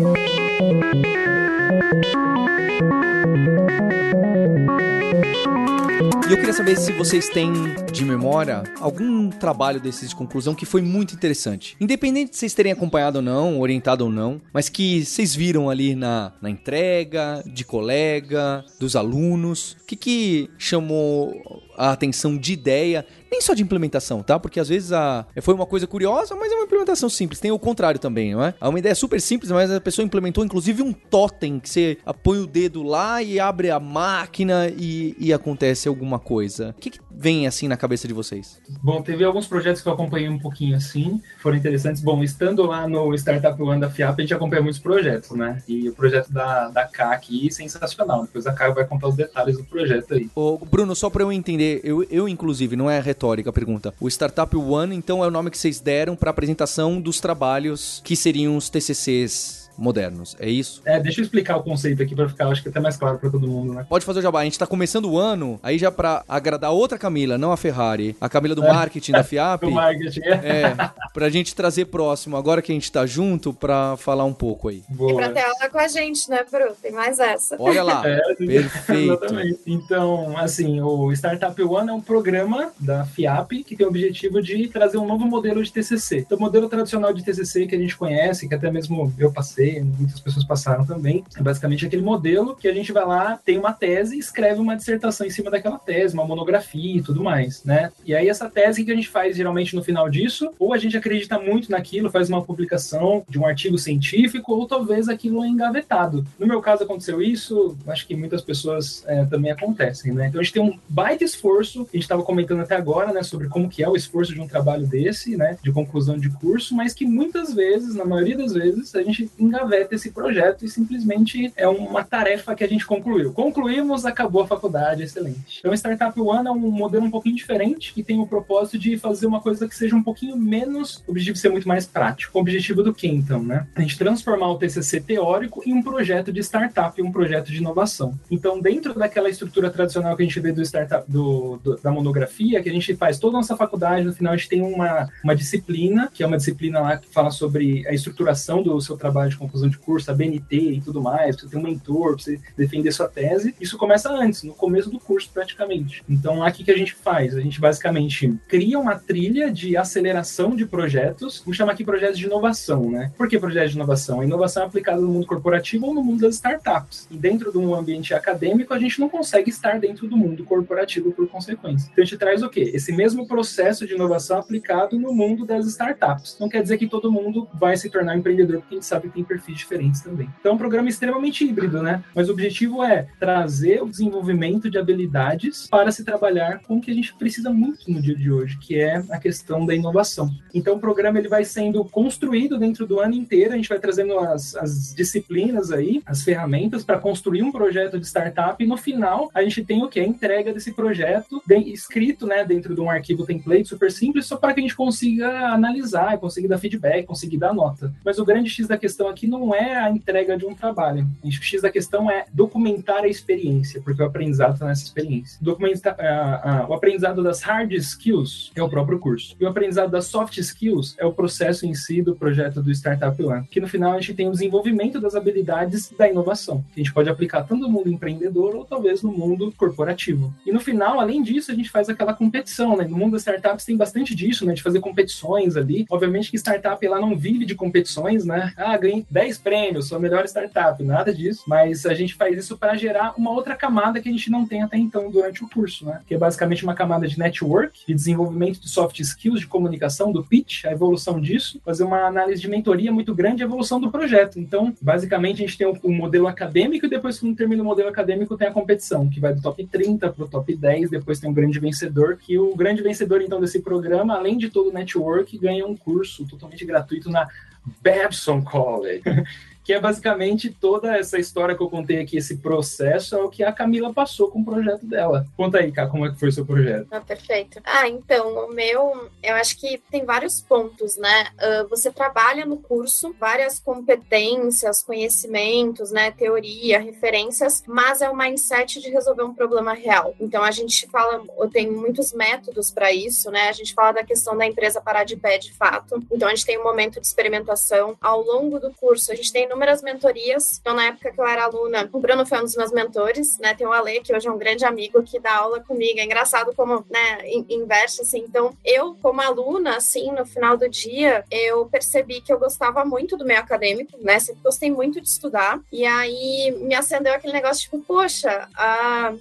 eu queria saber se vocês têm de memória algum trabalho desses de conclusão que foi muito interessante. Independente de vocês terem acompanhado ou não, orientado ou não, mas que vocês viram ali na, na entrega, de colega, dos alunos. O que, que chamou a atenção de ideia nem só de implementação, tá? Porque às vezes a, foi uma coisa curiosa, mas é uma implementação simples. Tem o contrário também, não é? É uma ideia super simples, mas a pessoa implementou inclusive um totem que você põe o dedo lá e abre a máquina e, e acontece alguma coisa. O que, que vem assim na cabeça de vocês? Bom, teve alguns projetos que eu acompanhei um pouquinho assim, foram interessantes. Bom, estando lá no Startup One da FIAP, a gente acompanha muitos projetos, né? E o projeto da, da K aqui, sensacional. Depois a K vai contar os detalhes do projeto aí. Ô, Bruno, só para eu entender, eu, eu inclusive, não é retórica, a pergunta. O Startup One, então, é o nome que vocês deram para apresentação dos trabalhos que seriam os TCCs modernos. É isso? É, deixa eu explicar o conceito aqui para ficar, acho que até mais claro para todo mundo, né? Pode fazer o jabá. A gente tá começando o ano, aí já para agradar outra Camila, não a Ferrari, a Camila do é. marketing da FIAP. do marketing. É, pra gente trazer próximo, agora que a gente tá junto, pra falar um pouco aí. Boa. E pra ter aula com a gente, né, Bru? Tem mais essa. Olha lá. É, perfeito. Exatamente. Então, assim, o Startup One é um programa da FIAP que tem o objetivo de trazer um novo modelo de TCC. Então, o modelo tradicional de TCC que a gente conhece, que até mesmo eu passei, muitas pessoas passaram também, é basicamente aquele modelo que a gente vai lá, tem uma tese, escreve uma dissertação em cima daquela tese, uma monografia e tudo mais, né? E aí essa tese que a gente faz geralmente no final disso, ou a gente acredita muito naquilo, faz uma publicação de um artigo científico, ou talvez aquilo é engavetado. No meu caso aconteceu isso, acho que muitas pessoas é, também acontecem, né? Então a gente tem um baita esforço, a gente estava comentando até agora, né, sobre como que é o esforço de um trabalho desse, né, de conclusão de curso, mas que muitas vezes, na maioria das vezes, a gente esse projeto e simplesmente é uma tarefa que a gente concluiu. Concluímos, acabou a faculdade, excelente. Então, Startup One é um modelo um pouquinho diferente, que tem o propósito de fazer uma coisa que seja um pouquinho menos, o objetivo ser muito mais prático. O objetivo do que, então, né? A gente transformar o TCC teórico em um projeto de startup, um projeto de inovação. Então, dentro daquela estrutura tradicional que a gente vê do startup, do, do, da monografia, que a gente faz toda a nossa faculdade, no final a gente tem uma, uma disciplina, que é uma disciplina lá que fala sobre a estruturação do seu trabalho de conclusão de curso, a BNT e tudo mais, você tem um mentor, você defender sua tese. Isso começa antes, no começo do curso, praticamente. Então, aqui que a gente faz? A gente basicamente cria uma trilha de aceleração de projetos, vamos chamar aqui projetos de inovação, né? Por que projetos de inovação? A inovação é aplicada no mundo corporativo ou no mundo das startups. E dentro de um ambiente acadêmico, a gente não consegue estar dentro do mundo corporativo por consequência. Então, a gente traz o quê? Esse mesmo processo de inovação aplicado no mundo das startups. Não quer dizer que todo mundo vai se tornar empreendedor, porque a gente sabe que tem perfis diferentes também. Então, é um programa extremamente híbrido, né? Mas o objetivo é trazer o desenvolvimento de habilidades para se trabalhar com o que a gente precisa muito no dia de hoje, que é a questão da inovação. Então, o programa ele vai sendo construído dentro do ano inteiro, a gente vai trazendo as, as disciplinas aí, as ferramentas para construir um projeto de startup e no final a gente tem o que? A entrega desse projeto bem, escrito né, dentro de um arquivo template super simples, só para que a gente consiga analisar, consiga dar feedback, conseguir dar nota. Mas o grande X da questão aqui não é a entrega de um trabalho. O X da questão é documentar a experiência, porque o aprendizado está nessa experiência. Documenta, uh, uh, o aprendizado das hard skills é o próprio curso. E o aprendizado das soft skills é o processo em si do projeto do Startup One. Que no final a gente tem o desenvolvimento das habilidades da inovação, que a gente pode aplicar tanto no mundo empreendedor ou talvez no mundo corporativo. E no final, além disso, a gente faz aquela competição, né? No mundo das startups tem bastante disso, né? De fazer competições ali. Obviamente que startup lá não vive de competições, né? Ah, ganhei 10 prêmios, sou a melhor startup, nada disso. Mas a gente faz isso para gerar uma outra camada que a gente não tem até então durante o curso, né? Que é basicamente uma camada de network, de desenvolvimento de soft skills, de comunicação, do pitch, a evolução disso, fazer uma análise de mentoria muito grande e a evolução do projeto. Então, basicamente, a gente tem o, o modelo acadêmico e depois, quando termina o modelo acadêmico, tem a competição, que vai do top 30 para o top 10, depois tem um grande vencedor, que o grande vencedor, então, desse programa, além de todo o network, ganha um curso totalmente gratuito na Babson College. que é basicamente toda essa história que eu contei aqui, esse processo, é o que a Camila passou com o projeto dela. Conta aí, Cá, como é que foi o seu projeto? Ah, perfeito. Ah, então, o meu, eu acho que tem vários pontos, né? Uh, você trabalha no curso, várias competências, conhecimentos, né? Teoria, referências, mas é o mindset de resolver um problema real. Então, a gente fala, tenho muitos métodos para isso, né? A gente fala da questão da empresa parar de pé de fato. Então, a gente tem um momento de experimentação. Ao longo do curso, a gente tem inúmeras mentorias. Então, na época que eu era aluna, o Bruno foi um dos meus mentores, né? Tem o Ale, que hoje é um grande amigo que dá aula comigo. É engraçado como, né, inverte, assim. Então, eu, como aluna, assim, no final do dia, eu percebi que eu gostava muito do meio acadêmico, né? Sempre gostei muito de estudar. E aí me acendeu aquele negócio, tipo, poxa,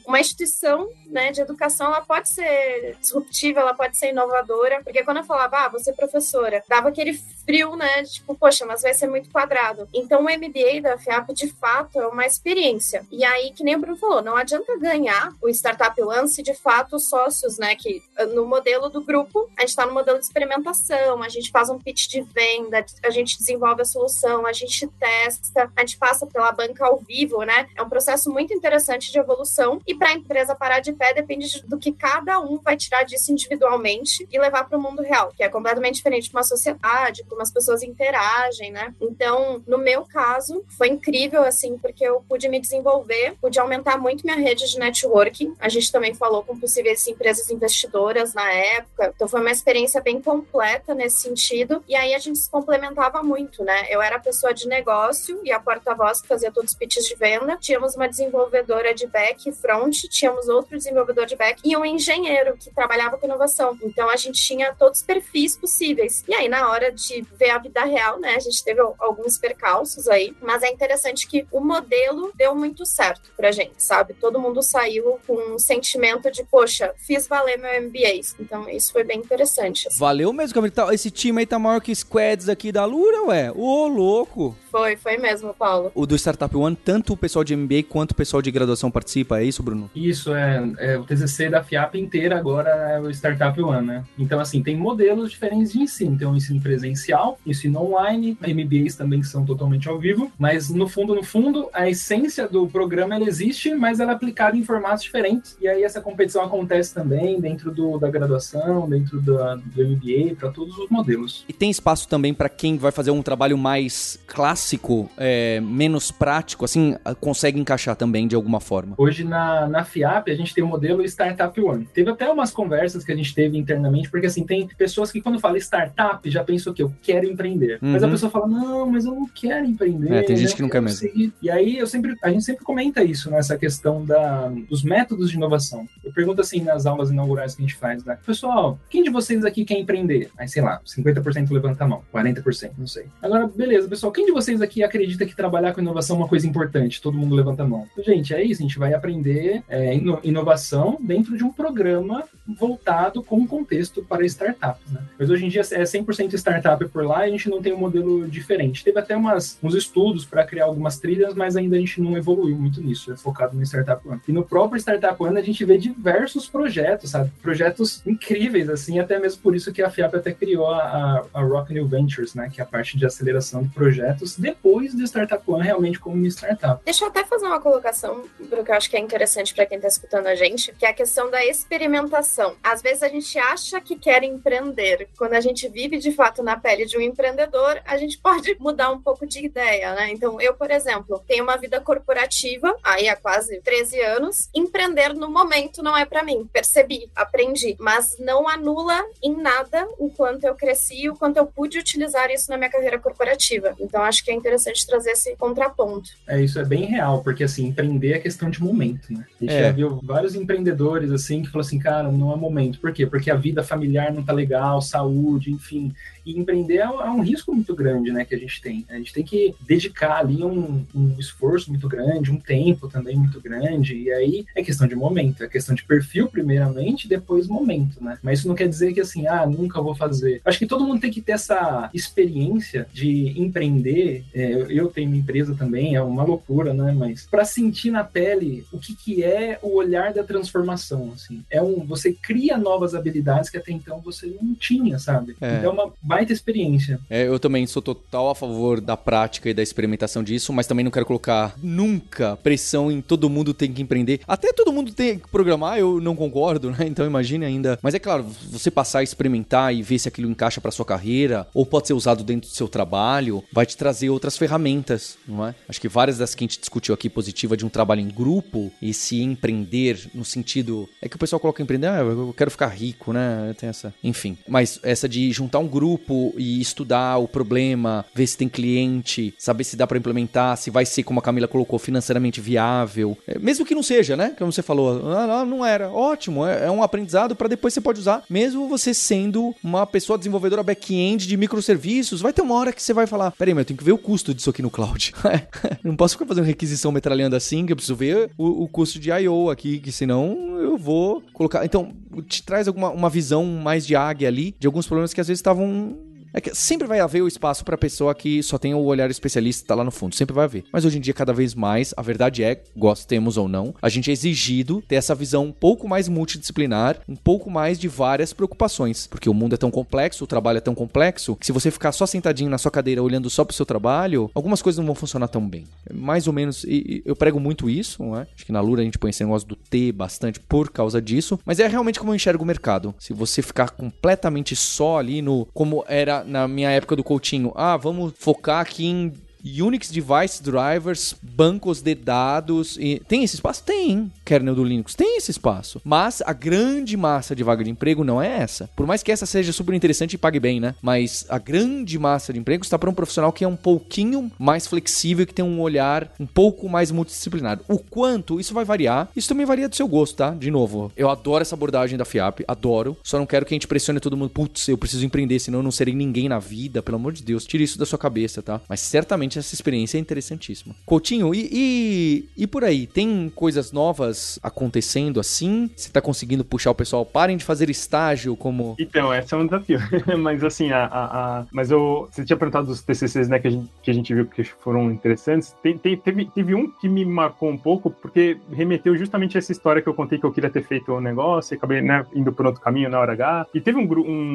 uma instituição, né, de educação, ela pode ser disruptiva, ela pode ser inovadora. Porque quando eu falava, ah, você é professora, dava aquele frio, né? De, tipo, poxa, mas vai ser muito quadrado. Então, o MBA da FIAP, de fato, é uma experiência. E aí, que nem o Bruno falou, não adianta ganhar o Startup se, de fato, os sócios, né, que no modelo do grupo, a gente está no modelo de experimentação, a gente faz um pitch de venda, a gente desenvolve a solução, a gente testa, a gente passa pela banca ao vivo, né? É um processo muito interessante de evolução e para a empresa parar de pé depende do que cada um vai tirar disso individualmente e levar para o mundo real, que é completamente diferente de uma sociedade, como as pessoas interagem, né? Então, no meu caso. Foi incrível, assim, porque eu pude me desenvolver, pude aumentar muito minha rede de networking. A gente também falou com possíveis empresas investidoras na época. Então foi uma experiência bem completa nesse sentido. E aí a gente se complementava muito, né? Eu era a pessoa de negócio e a porta-voz que fazia todos os pitches de venda. Tínhamos uma desenvolvedora de back e front, tínhamos outro desenvolvedor de back e um engenheiro que trabalhava com inovação. Então a gente tinha todos os perfis possíveis. E aí, na hora de ver a vida real, né? A gente teve alguns percalços aí, mas é interessante que o modelo deu muito certo pra gente, sabe? Todo mundo saiu com um sentimento de, poxa, fiz valer meu MBA. Então, isso foi bem interessante. Assim. Valeu mesmo, Gabriel. Esse time aí tá maior que squads aqui da Lura, ué. Ô, louco. Foi, foi mesmo, Paulo. O do Startup One, tanto o pessoal de MBA quanto o pessoal de graduação participa, é isso, Bruno? Isso, é, é o TCC da FIAP inteira agora é o Startup One, né? Então, assim, tem modelos diferentes de ensino. Tem o ensino presencial, ensino online, MBAs também que são totalmente ao vivo, mas no fundo, no fundo, a essência do programa ela existe, mas ela é aplicada em formatos diferentes. E aí essa competição acontece também dentro do, da graduação, dentro do, do MBA, para todos os modelos. E tem espaço também para quem vai fazer um trabalho mais clássico clássico, é, menos prático, assim, consegue encaixar também de alguma forma? Hoje na, na FIAP a gente tem o modelo Startup One. Teve até umas conversas que a gente teve internamente, porque assim, tem pessoas que quando fala startup já pensam que eu quero empreender. Uhum. Mas a uhum. pessoa fala, não, mas eu não quero empreender. É, tem gente né? que não quer mesmo. Seguir. E aí eu sempre, a gente sempre comenta isso, nessa né, questão da, dos métodos de inovação. Eu pergunto assim nas aulas inaugurais que a gente faz, né? Pessoal, quem de vocês aqui quer empreender? Aí, sei lá, 50% levanta a mão, 40%, não sei. Agora, beleza, pessoal, quem de vocês vocês aqui acredita que trabalhar com inovação é uma coisa importante? Todo mundo levanta a mão. Gente, é isso, a gente vai aprender é, inovação dentro de um programa voltado com um contexto para startups, né? Mas hoje em dia é 100% startup por lá e a gente não tem um modelo diferente. Teve até umas, uns estudos para criar algumas trilhas, mas ainda a gente não evoluiu muito nisso, é focado no Startup One. E no próprio Startup One a gente vê diversos projetos, sabe? Projetos incríveis, assim, até mesmo por isso que a FIAP até criou a, a Rock New Ventures, né? Que é a parte de aceleração de projetos depois do Startup One realmente como uma startup. Deixa eu até fazer uma colocação, porque eu acho que é interessante para quem está escutando a gente, que é a questão da experimentação. Às vezes a gente acha que quer empreender. Quando a gente vive de fato na pele de um empreendedor, a gente pode mudar um pouco de ideia, né? Então, eu, por exemplo, tenho uma vida corporativa aí há quase 13 anos. Empreender no momento não é para mim. Percebi, aprendi, mas não anula em nada o quanto eu cresci, o quanto eu pude utilizar isso na minha carreira corporativa. Então, acho que é interessante trazer esse contraponto. É, isso é bem real, porque assim, empreender é questão de momento, né? A gente é. já viu vários empreendedores assim que falam assim, cara, não é momento. Por quê? Porque a vida familiar não tá legal, saúde, enfim. E empreender é, é, um risco muito grande, né, que a gente tem. A gente tem que dedicar ali um, um esforço muito grande, um tempo também muito grande. E aí é questão de momento, é questão de perfil primeiramente, depois momento, né? Mas isso não quer dizer que assim, ah, nunca vou fazer. Acho que todo mundo tem que ter essa experiência de empreender. É, eu tenho uma empresa também, é uma loucura, né? Mas para sentir na pele o que, que é o olhar da transformação, assim. É um, você cria novas habilidades que até então você não tinha, sabe? É, então é uma baita experiência. É, eu também sou total a favor da prática e da experimentação disso, mas também não quero colocar nunca pressão em todo mundo tem que empreender. Até todo mundo tem que programar, eu não concordo, né? Então imagine ainda. Mas é claro, você passar a experimentar e ver se aquilo encaixa para sua carreira, ou pode ser usado dentro do seu trabalho, vai te trazer outras ferramentas, não é? Acho que várias das que a gente discutiu aqui positiva de um trabalho em grupo e se empreender no sentido. É que o pessoal coloca empreender, ah, eu quero ficar rico, né? Tem essa. Enfim. Mas essa de juntar um grupo e estudar o problema, ver se tem cliente, saber se dá para implementar, se vai ser, como a Camila colocou, financeiramente viável. É, mesmo que não seja, né? Como você falou, ah, não era. Ótimo, é, é um aprendizado para depois você pode usar, mesmo você sendo uma pessoa desenvolvedora back-end de microserviços, vai ter uma hora que você vai falar: peraí, mas eu tenho que ver o custo disso aqui no cloud. não posso ficar fazendo requisição metralhando assim, que eu preciso ver o, o custo de I.O. aqui, que senão eu vou colocar. Então, te traz alguma uma visão mais de águia ali, de alguns problemas que às vezes estavam é que sempre vai haver o espaço para pessoa que só tem o olhar especialista tá lá no fundo, sempre vai haver. Mas hoje em dia, cada vez mais, a verdade é, gostemos ou não, a gente é exigido ter essa visão um pouco mais multidisciplinar, um pouco mais de várias preocupações, porque o mundo é tão complexo, o trabalho é tão complexo, que se você ficar só sentadinho na sua cadeira olhando só pro seu trabalho, algumas coisas não vão funcionar tão bem. Mais ou menos, eu prego muito isso, não é? Acho que na Lura a gente põe esse negócio do T bastante por causa disso, mas é realmente como eu enxergo o mercado. Se você ficar completamente só ali no como era na minha época do Coutinho, ah, vamos focar aqui em Unix Device Drivers, bancos de dados. E... Tem esse espaço? Tem. Kernel do Linux tem esse espaço. Mas a grande massa de vaga de emprego não é essa. Por mais que essa seja super interessante e pague bem, né? Mas a grande massa de emprego está para um profissional que é um pouquinho mais flexível, que tem um olhar um pouco mais multidisciplinar. O quanto, isso vai variar. Isso também varia do seu gosto, tá? De novo, eu adoro essa abordagem da FIAP, adoro. Só não quero que a gente pressione todo mundo. Putz, eu preciso empreender, senão eu não serei ninguém na vida. Pelo amor de Deus, tire isso da sua cabeça, tá? Mas certamente essa experiência é interessantíssima. Coutinho, e, e, e por aí? Tem coisas novas acontecendo assim? Você tá conseguindo puxar o pessoal? Parem de fazer estágio como. Então, esse é um desafio. mas assim, a, a, a, mas eu. Você tinha perguntado dos TCCs, né, que a gente, que a gente viu que foram interessantes. Tem, tem, teve, teve um que me marcou um pouco, porque remeteu justamente a essa história que eu contei que eu queria ter feito o um negócio e acabei né, indo por outro caminho na hora H. E teve um,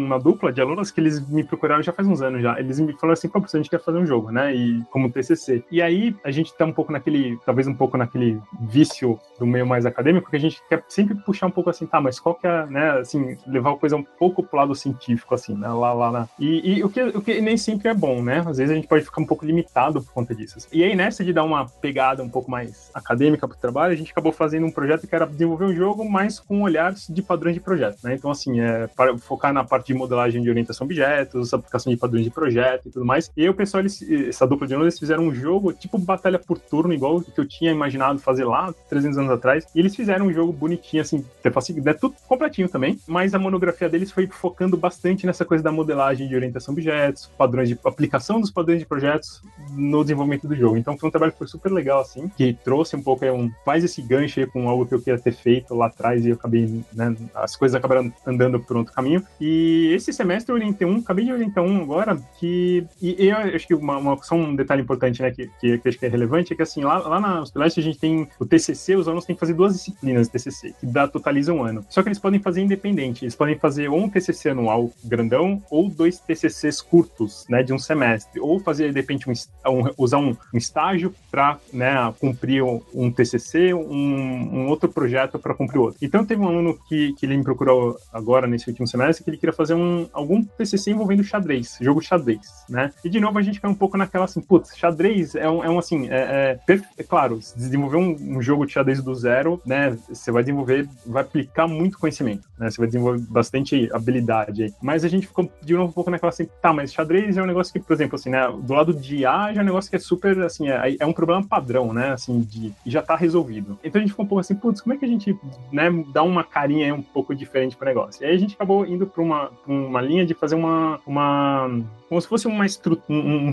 uma dupla de alunos que eles me procuraram já faz uns anos já. Eles me falaram assim, pô, a gente quer fazer um jogo, né? E como TCC. E aí a gente tá um pouco naquele, talvez um pouco naquele vício do meio mais acadêmico, que a gente quer sempre puxar um pouco assim, tá, mas qual que é, né, assim, levar a coisa um pouco pro lado científico, assim, né, lá, lá, lá. E, e o, que, o que nem sempre é bom, né? Às vezes a gente pode ficar um pouco limitado por conta disso. Assim. E aí, nessa de dar uma pegada um pouco mais acadêmica pro trabalho, a gente acabou fazendo um projeto que era desenvolver um jogo, mas com olhares de padrões de projeto, né? Então, assim, é para focar na parte de modelagem de orientação a objetos, aplicação de padrões de projeto e tudo mais. E aí o pessoal, eles, essa dupla de eles fizeram um jogo tipo batalha por turno, igual que eu tinha imaginado fazer lá 300 anos atrás. E eles fizeram um jogo bonitinho, assim, é tudo completinho também, mas a monografia deles foi focando bastante nessa coisa da modelagem de orientação a objetos, padrões de aplicação dos padrões de projetos no desenvolvimento do jogo. Então foi um trabalho que foi super legal, assim, que trouxe um pouco, é um, faz esse gancho aí com algo que eu queria ter feito lá atrás e eu acabei, né, as coisas acabaram andando por outro caminho. E esse semestre eu orientei um, acabei de orientar um agora, que, e eu acho que uma, uma, só um detalhe importante, né, que, que, que acho que é relevante, é que assim, lá, lá na Hospedagem a gente tem o TCC, os alunos têm que fazer duas disciplinas de TCC, que dá, totaliza um ano. Só que eles podem fazer independente, eles podem fazer ou um TCC anual grandão, ou dois TCCs curtos, né, de um semestre, ou fazer, de repente, um, um usar um, um estágio para, né, cumprir um, TCC, um, outro projeto para cumprir outro. Então teve um aluno que, que ele me procurou agora, nesse último semestre, que ele queria fazer um, algum TCC envolvendo xadrez, jogo xadrez, né? E de novo a gente cai um pouco naquela assim, putz, xadrez é um, é um assim, é, é, é claro, desenvolver um, um, jogo de xadrez do zero, né? Você vai desenvolver, vai aplicar muito conhecimento, né? Você vai desenvolver bastante habilidade aí. Mas a gente ficou de novo um pouco naquela assim, tá, mas xadrez é um negócio que, por exemplo, assim, né? Do lado de A já é um negócio que é super, assim, é, é um problema padrão, né? Assim, de, já tá resolvido. Então a gente ficou um pouco assim, putz, como é que a gente, né, dá uma carinha aí um pouco diferente pro negócio? E aí a gente acabou indo pra uma, uma linha de fazer uma, uma como se fosse uma um, um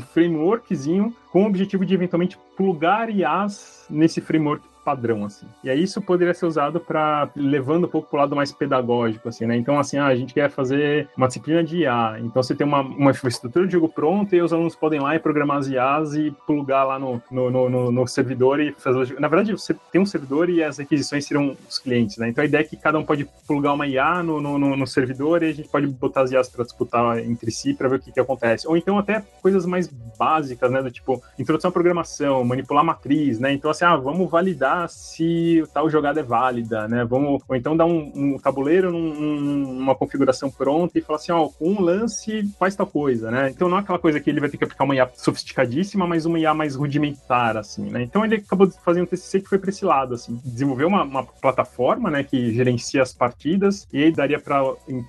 frameworkzinho com o objetivo de eventualmente plugar IAs nesse framework padrão, assim. E aí isso poderia ser usado para levando um pouco para o lado mais pedagógico, assim, né? Então, assim, ah, a gente quer fazer uma disciplina de IA, então você tem uma, uma infraestrutura de jogo pronta e os alunos podem ir lá e programar as IAs e plugar lá no, no, no, no servidor e fazer... Na verdade, você tem um servidor e as requisições serão os clientes, né? Então a ideia é que cada um pode plugar uma IA no, no, no servidor e a gente pode botar as IAs para disputar entre si para ver o que, que acontece. Ou então até coisas mais básicas, né? Do tipo, introdução à programação, manipular matriz, né? Então, assim, ah, vamos validar se tal jogada é válida, né? Vamos, ou então dar um, um tabuleiro num, uma configuração pronta e falar assim, ó, um lance faz tal coisa, né? Então não é aquela coisa que ele vai ter que aplicar uma IA sofisticadíssima, mas uma IA mais rudimentar, assim, né? Então ele acabou fazendo um TCC que foi para esse lado, assim, desenvolveu uma, uma, plataforma, né, que gerencia as partidas e aí daria para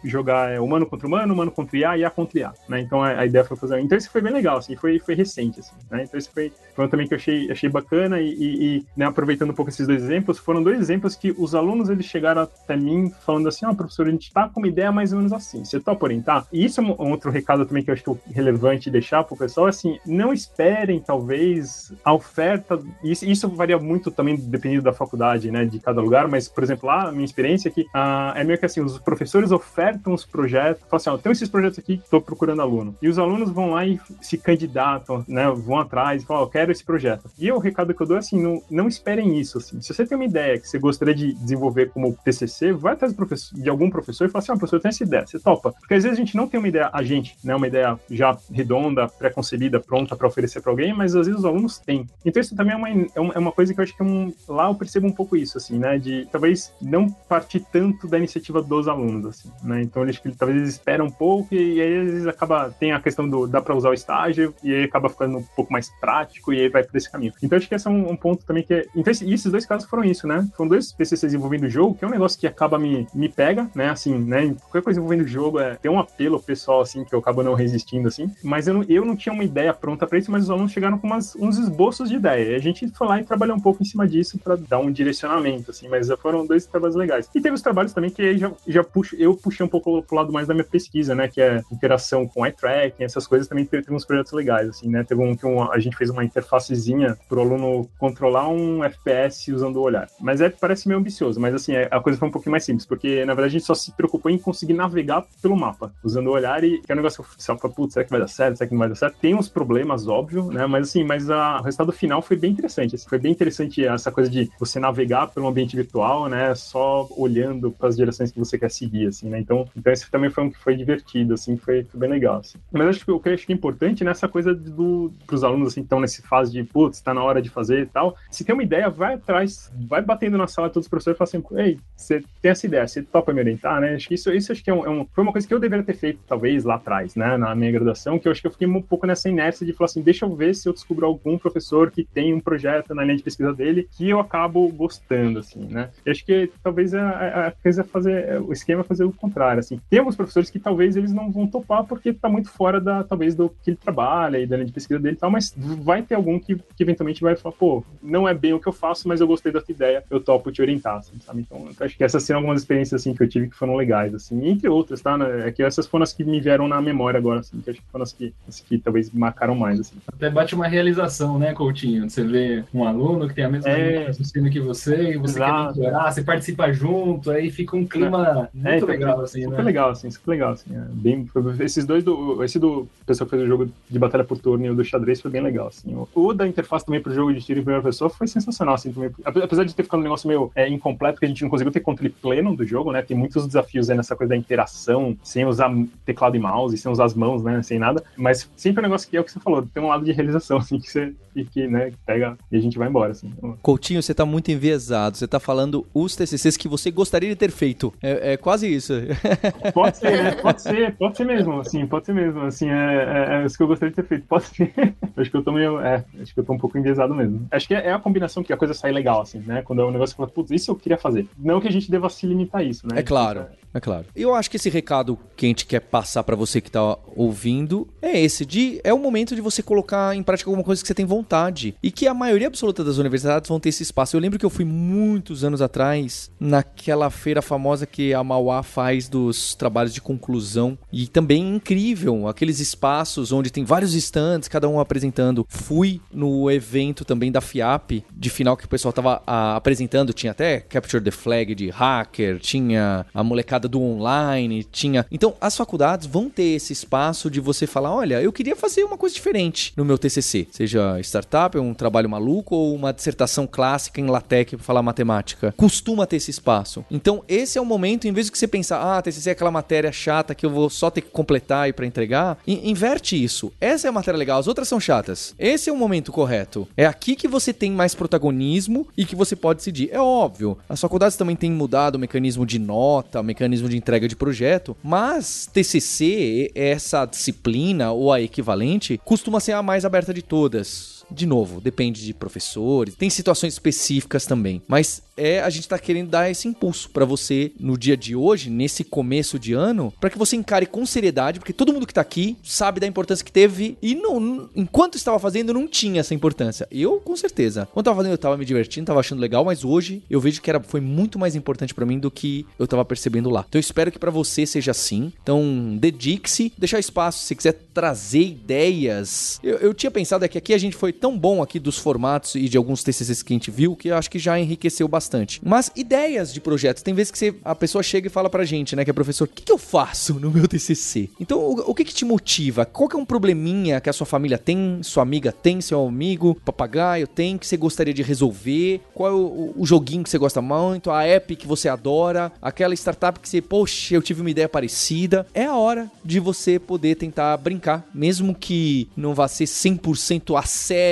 jogar é, humano contra humano, humano contra IA, IA contra IA, né? Então a, a, ideia foi fazer, então isso foi bem legal, assim, foi, foi recente, assim, né? Então isso foi, foi também que eu achei, achei bacana e, e, e né, aproveitando pouco esses dois exemplos, foram dois exemplos que os alunos eles chegaram até mim falando assim: ó, oh, professor, a gente tá com uma ideia mais ou menos assim, você topa orientar? E isso é um outro recado também que eu acho que é relevante deixar pro pessoal: assim, não esperem, talvez, a oferta. Isso, isso varia muito também dependendo da faculdade, né, de cada lugar, mas, por exemplo, lá, a minha experiência é que ah, é meio que assim: os professores ofertam os projetos, falam assim: ó, tem esses projetos aqui que estou procurando aluno. E os alunos vão lá e se candidatam, né, vão atrás falam: ó, oh, quero esse projeto. E o recado que eu dou é assim: não, não esperem isso isso, assim. Se você tem uma ideia que você gostaria de desenvolver como TCC, vai atrás de algum professor e fala assim, ah, professor, eu tenho essa ideia, você topa? Porque às vezes a gente não tem uma ideia, a gente, né, uma ideia já redonda, pré-concebida, pronta para oferecer para alguém, mas às vezes os alunos têm. Então isso também é uma, é é uma coisa que eu acho que é um, lá eu percebo um pouco isso, assim, né, de talvez não partir tanto da iniciativa dos alunos, assim, né, então eles, talvez eles esperam um pouco e, e aí às vezes acaba, tem a questão do, dá para usar o estágio e aí acaba ficando um pouco mais prático e aí vai por esse caminho. Então acho que esse é um, um ponto também que é, então esses dois casos foram isso, né, foram dois TCCs envolvendo o jogo, que é um negócio que acaba me, me pega, né, assim, né, qualquer coisa envolvendo o jogo é, tem um apelo pessoal, assim, que eu acabo não resistindo, assim, mas eu não, eu não tinha uma ideia pronta para isso, mas os alunos chegaram com umas, uns esboços de ideia, e a gente foi lá e trabalhou um pouco em cima disso para dar um direcionamento, assim, mas foram dois trabalhos legais. E teve os trabalhos também que já, já puxo, eu puxei um pouco pro lado mais da minha pesquisa, né, que é interação com eye tracking, essas coisas também teve, teve uns projetos legais, assim, né, teve um que um, a gente fez uma interfacezinha pro aluno controlar um FPS usando o olhar, mas é, parece meio ambicioso, mas assim, é, a coisa foi um pouquinho mais simples, porque na verdade a gente só se preocupou em conseguir navegar pelo mapa, usando o olhar e que é um negócio que você fala, putz, será que vai dar certo? Será que não vai dar certo? Tem uns problemas, óbvio, né? Mas assim, mas a, o resultado final foi bem interessante. Assim, foi bem interessante essa coisa de você navegar pelo ambiente virtual, né? Só olhando para as direções que você quer seguir, assim, né? Então, então esse também foi um que foi divertido, assim, foi, foi bem legal. Assim. Mas acho que o que eu acho que é importante nessa coisa do os alunos assim, que estão nesse fase de putz, está na hora de fazer e tal. Se tem uma ideia, vai atrás, vai batendo na sala todos os professores e fala assim, ei, você tem essa ideia, você topa me orientar, né? Acho que isso, isso acho que é um, é um, foi uma coisa que eu deveria ter feito, talvez, lá atrás, né? Na minha graduação, que eu acho que eu fiquei um pouco nessa inércia de falar assim, deixa eu ver se eu descubro algum professor que tem um projeto na linha de pesquisa dele que eu acabo gostando, assim, né? Eu acho que talvez a, a coisa é fazer, o esquema é fazer o contrário, assim. Tem alguns professores que talvez eles não vão topar porque tá muito fora da, talvez, do que ele trabalha e da linha de pesquisa dele e tal, mas vai ter algum que, que eventualmente vai falar, pô, não é bem o que eu faço, mas eu gostei da tua ideia, eu topo te orientar, assim, sabe? Então, acho que essas são algumas experiências, assim, que eu tive que foram legais, assim, entre outras, tá? Né? É que essas foram as que me vieram na memória agora, assim, que acho que foram as que, as que talvez marcaram mais, assim. Até bate uma realização, né, Coutinho? Você vê um aluno que tem a mesma é... raciocínio que você, e você Exato. quer melhorar, você participa junto, aí fica um clima é, muito então, legal, assim, super né? legal, assim, super legal, assim. É bem, esses dois, do, esse do pessoal que fez o jogo de batalha por turno e o do xadrez foi bem legal, assim. O, o da interface também pro jogo de tiro em primeira pessoa foi sensacional, assim, também. Apesar de ter ficado um negócio meio é, incompleto, porque a gente não conseguiu ter controle pleno do jogo, né? Tem muitos desafios aí nessa coisa da interação, sem usar teclado e mouse, sem usar as mãos, né? Sem nada. Mas sempre é um negócio que é o que você falou, tem um lado de realização, assim, que você que né, pega e a gente vai embora, assim. Coutinho, você tá muito enviesado. Você tá falando os TCCs que você gostaria de ter feito. É, é quase isso. Pode ser, né? Pode ser, pode ser mesmo, assim, pode ser mesmo. Assim, é, é, é isso que eu gostaria de ter feito. Pode ser. acho que eu tô meio, é, acho que eu tô um pouco enviesado mesmo. Acho que é, é a combinação que a coisa sai legal, assim, né? Quando é um negócio que fala, putz, isso eu queria fazer. Não que a gente deva se limitar a isso, né? É claro. É claro. Eu acho que esse recado que a gente quer passar para você que tá ouvindo é esse de é o momento de você colocar em prática alguma coisa que você tem vontade e que a maioria absoluta das universidades vão ter esse espaço. Eu lembro que eu fui muitos anos atrás naquela feira famosa que a Mauá faz dos trabalhos de conclusão e também incrível, aqueles espaços onde tem vários estantes, cada um apresentando. Fui no evento também da FIAP de final que o pessoal tava a, ah, apresentando, tinha até Capture the Flag de hacker, tinha a molecada do online, tinha. Então, as faculdades vão ter esse espaço de você falar: olha, eu queria fazer uma coisa diferente no meu TCC, seja startup, um trabalho maluco ou uma dissertação clássica em LaTeX para falar matemática. Costuma ter esse espaço. Então, esse é o momento, em vez de você pensar, ah, TCC é aquela matéria chata que eu vou só ter que completar e para entregar, inverte isso. Essa é a matéria legal, as outras são chatas. Esse é o momento correto. É aqui que você tem mais protagonismo e que você pode decidir. É óbvio, as faculdades também têm mudado o mecanismo de nota, o mecanismo mecanismo de entrega de projeto, mas TCC, essa disciplina ou a equivalente, costuma ser a mais aberta de todas de novo, depende de professores, tem situações específicas também, mas é a gente tá querendo dar esse impulso para você no dia de hoje, nesse começo de ano, para que você encare com seriedade, porque todo mundo que tá aqui sabe da importância que teve e não, enquanto estava fazendo não tinha essa importância. Eu, com certeza. Quando tava fazendo, eu tava me divertindo, tava achando legal, mas hoje eu vejo que era foi muito mais importante para mim do que eu tava percebendo lá. Então eu espero que para você seja assim. Então, dedique-se, deixar espaço se quiser trazer ideias. Eu, eu tinha pensado é que aqui a gente foi tão bom aqui dos formatos e de alguns TCCs que a gente viu que eu acho que já enriqueceu bastante. Mas ideias de projetos. Tem vezes que você, a pessoa chega e fala pra gente, né, que é professor, o que, que eu faço no meu TCC? Então, o, o, que que te motiva? Qual que é um probleminha que a sua família tem, sua amiga tem, seu amigo, papagaio tem, que você gostaria de resolver? Qual é o, o joguinho que você gosta muito? A app que você adora? Aquela startup que você, poxa, eu tive uma ideia parecida? É a hora de você poder tentar brincar, mesmo que não vá ser 100% a sério,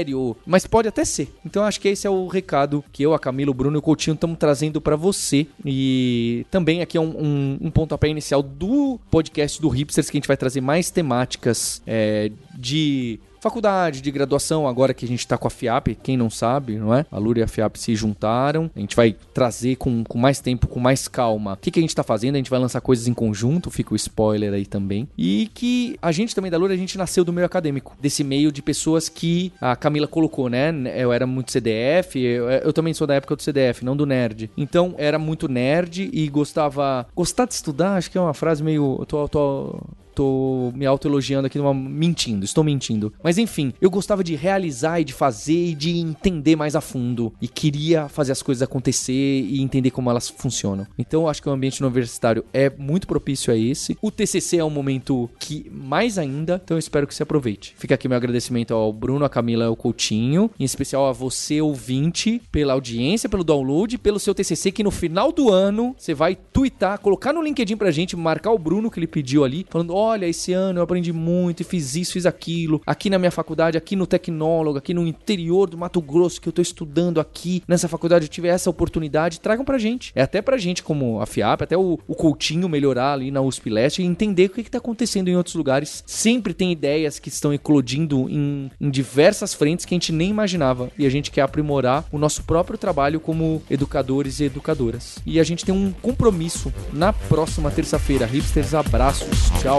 mas pode até ser. Então, acho que esse é o recado que eu, a Camila, o Bruno e o Coutinho estamos trazendo para você. E também aqui é um, um, um pontapé inicial do podcast do Hipsters, que a gente vai trazer mais temáticas é, de faculdade, de graduação, agora que a gente está com a FIAP, quem não sabe, não é? A Lura e a FIAP se juntaram. A gente vai trazer com, com mais tempo, com mais calma. O que, que a gente está fazendo? A gente vai lançar coisas em conjunto, fica o spoiler aí também. E que a gente também da Lura, a gente nasceu do meio acadêmico, desse meio de pessoas que a Camila colocou, né? Eu era muito CDF, eu, eu também sou da época do CDF, não do nerd. Então, era muito nerd e gostava. Gostar de estudar, acho que é uma frase meio. Eu tô, tô tô me autoelogiando aqui, numa... mentindo, estou mentindo. Mas enfim, eu gostava de realizar e de fazer e de entender mais a fundo. E queria fazer as coisas acontecer e entender como elas funcionam. Então eu acho que o ambiente universitário é muito propício a esse. O TCC é um momento que mais ainda, então eu espero que você aproveite. Fica aqui meu agradecimento ao Bruno, a Camila ao Coutinho, em especial a você, ouvinte, pela audiência, pelo download, pelo seu TCC, que no final do ano você vai twittar, colocar no LinkedIn pra gente, marcar o Bruno que ele pediu ali, falando: ó, oh, olha, esse ano eu aprendi muito e fiz isso, fiz aquilo, aqui na minha faculdade, aqui no Tecnólogo, aqui no interior do Mato Grosso que eu tô estudando aqui, nessa faculdade eu tive essa oportunidade, tragam pra gente. É até pra gente como a FIAP, até o, o Coutinho melhorar ali na USP Leste e entender o que, que tá acontecendo em outros lugares. Sempre tem ideias que estão eclodindo em, em diversas frentes que a gente nem imaginava e a gente quer aprimorar o nosso próprio trabalho como educadores e educadoras. E a gente tem um compromisso na próxima terça-feira. Hipsters, abraços. Tchau.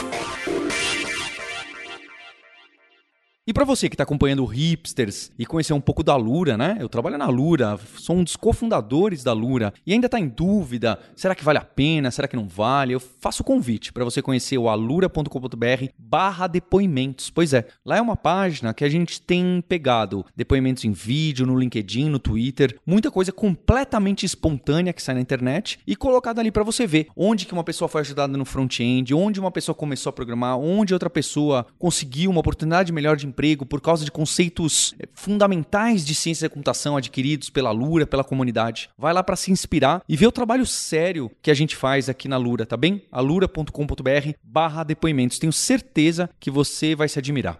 E para você que está acompanhando o Hipsters e conhecer um pouco da Lura, né? Eu trabalho na Lura, sou um dos cofundadores da Lura e ainda está em dúvida, será que vale a pena, será que não vale? Eu faço o convite para você conhecer o alura.com.br barra depoimentos. Pois é, lá é uma página que a gente tem pegado depoimentos em vídeo, no LinkedIn, no Twitter, muita coisa completamente espontânea que sai na internet e colocada ali para você ver onde que uma pessoa foi ajudada no front-end, onde uma pessoa começou a programar, onde outra pessoa conseguiu uma oportunidade melhor de emprego por causa de conceitos eh, fundamentais de ciência da computação adquiridos pela Lura, pela comunidade. Vai lá para se inspirar e ver o trabalho sério que a gente faz aqui na Lura, tá bem? alura.com.br barra depoimentos. Tenho certeza que você vai se admirar.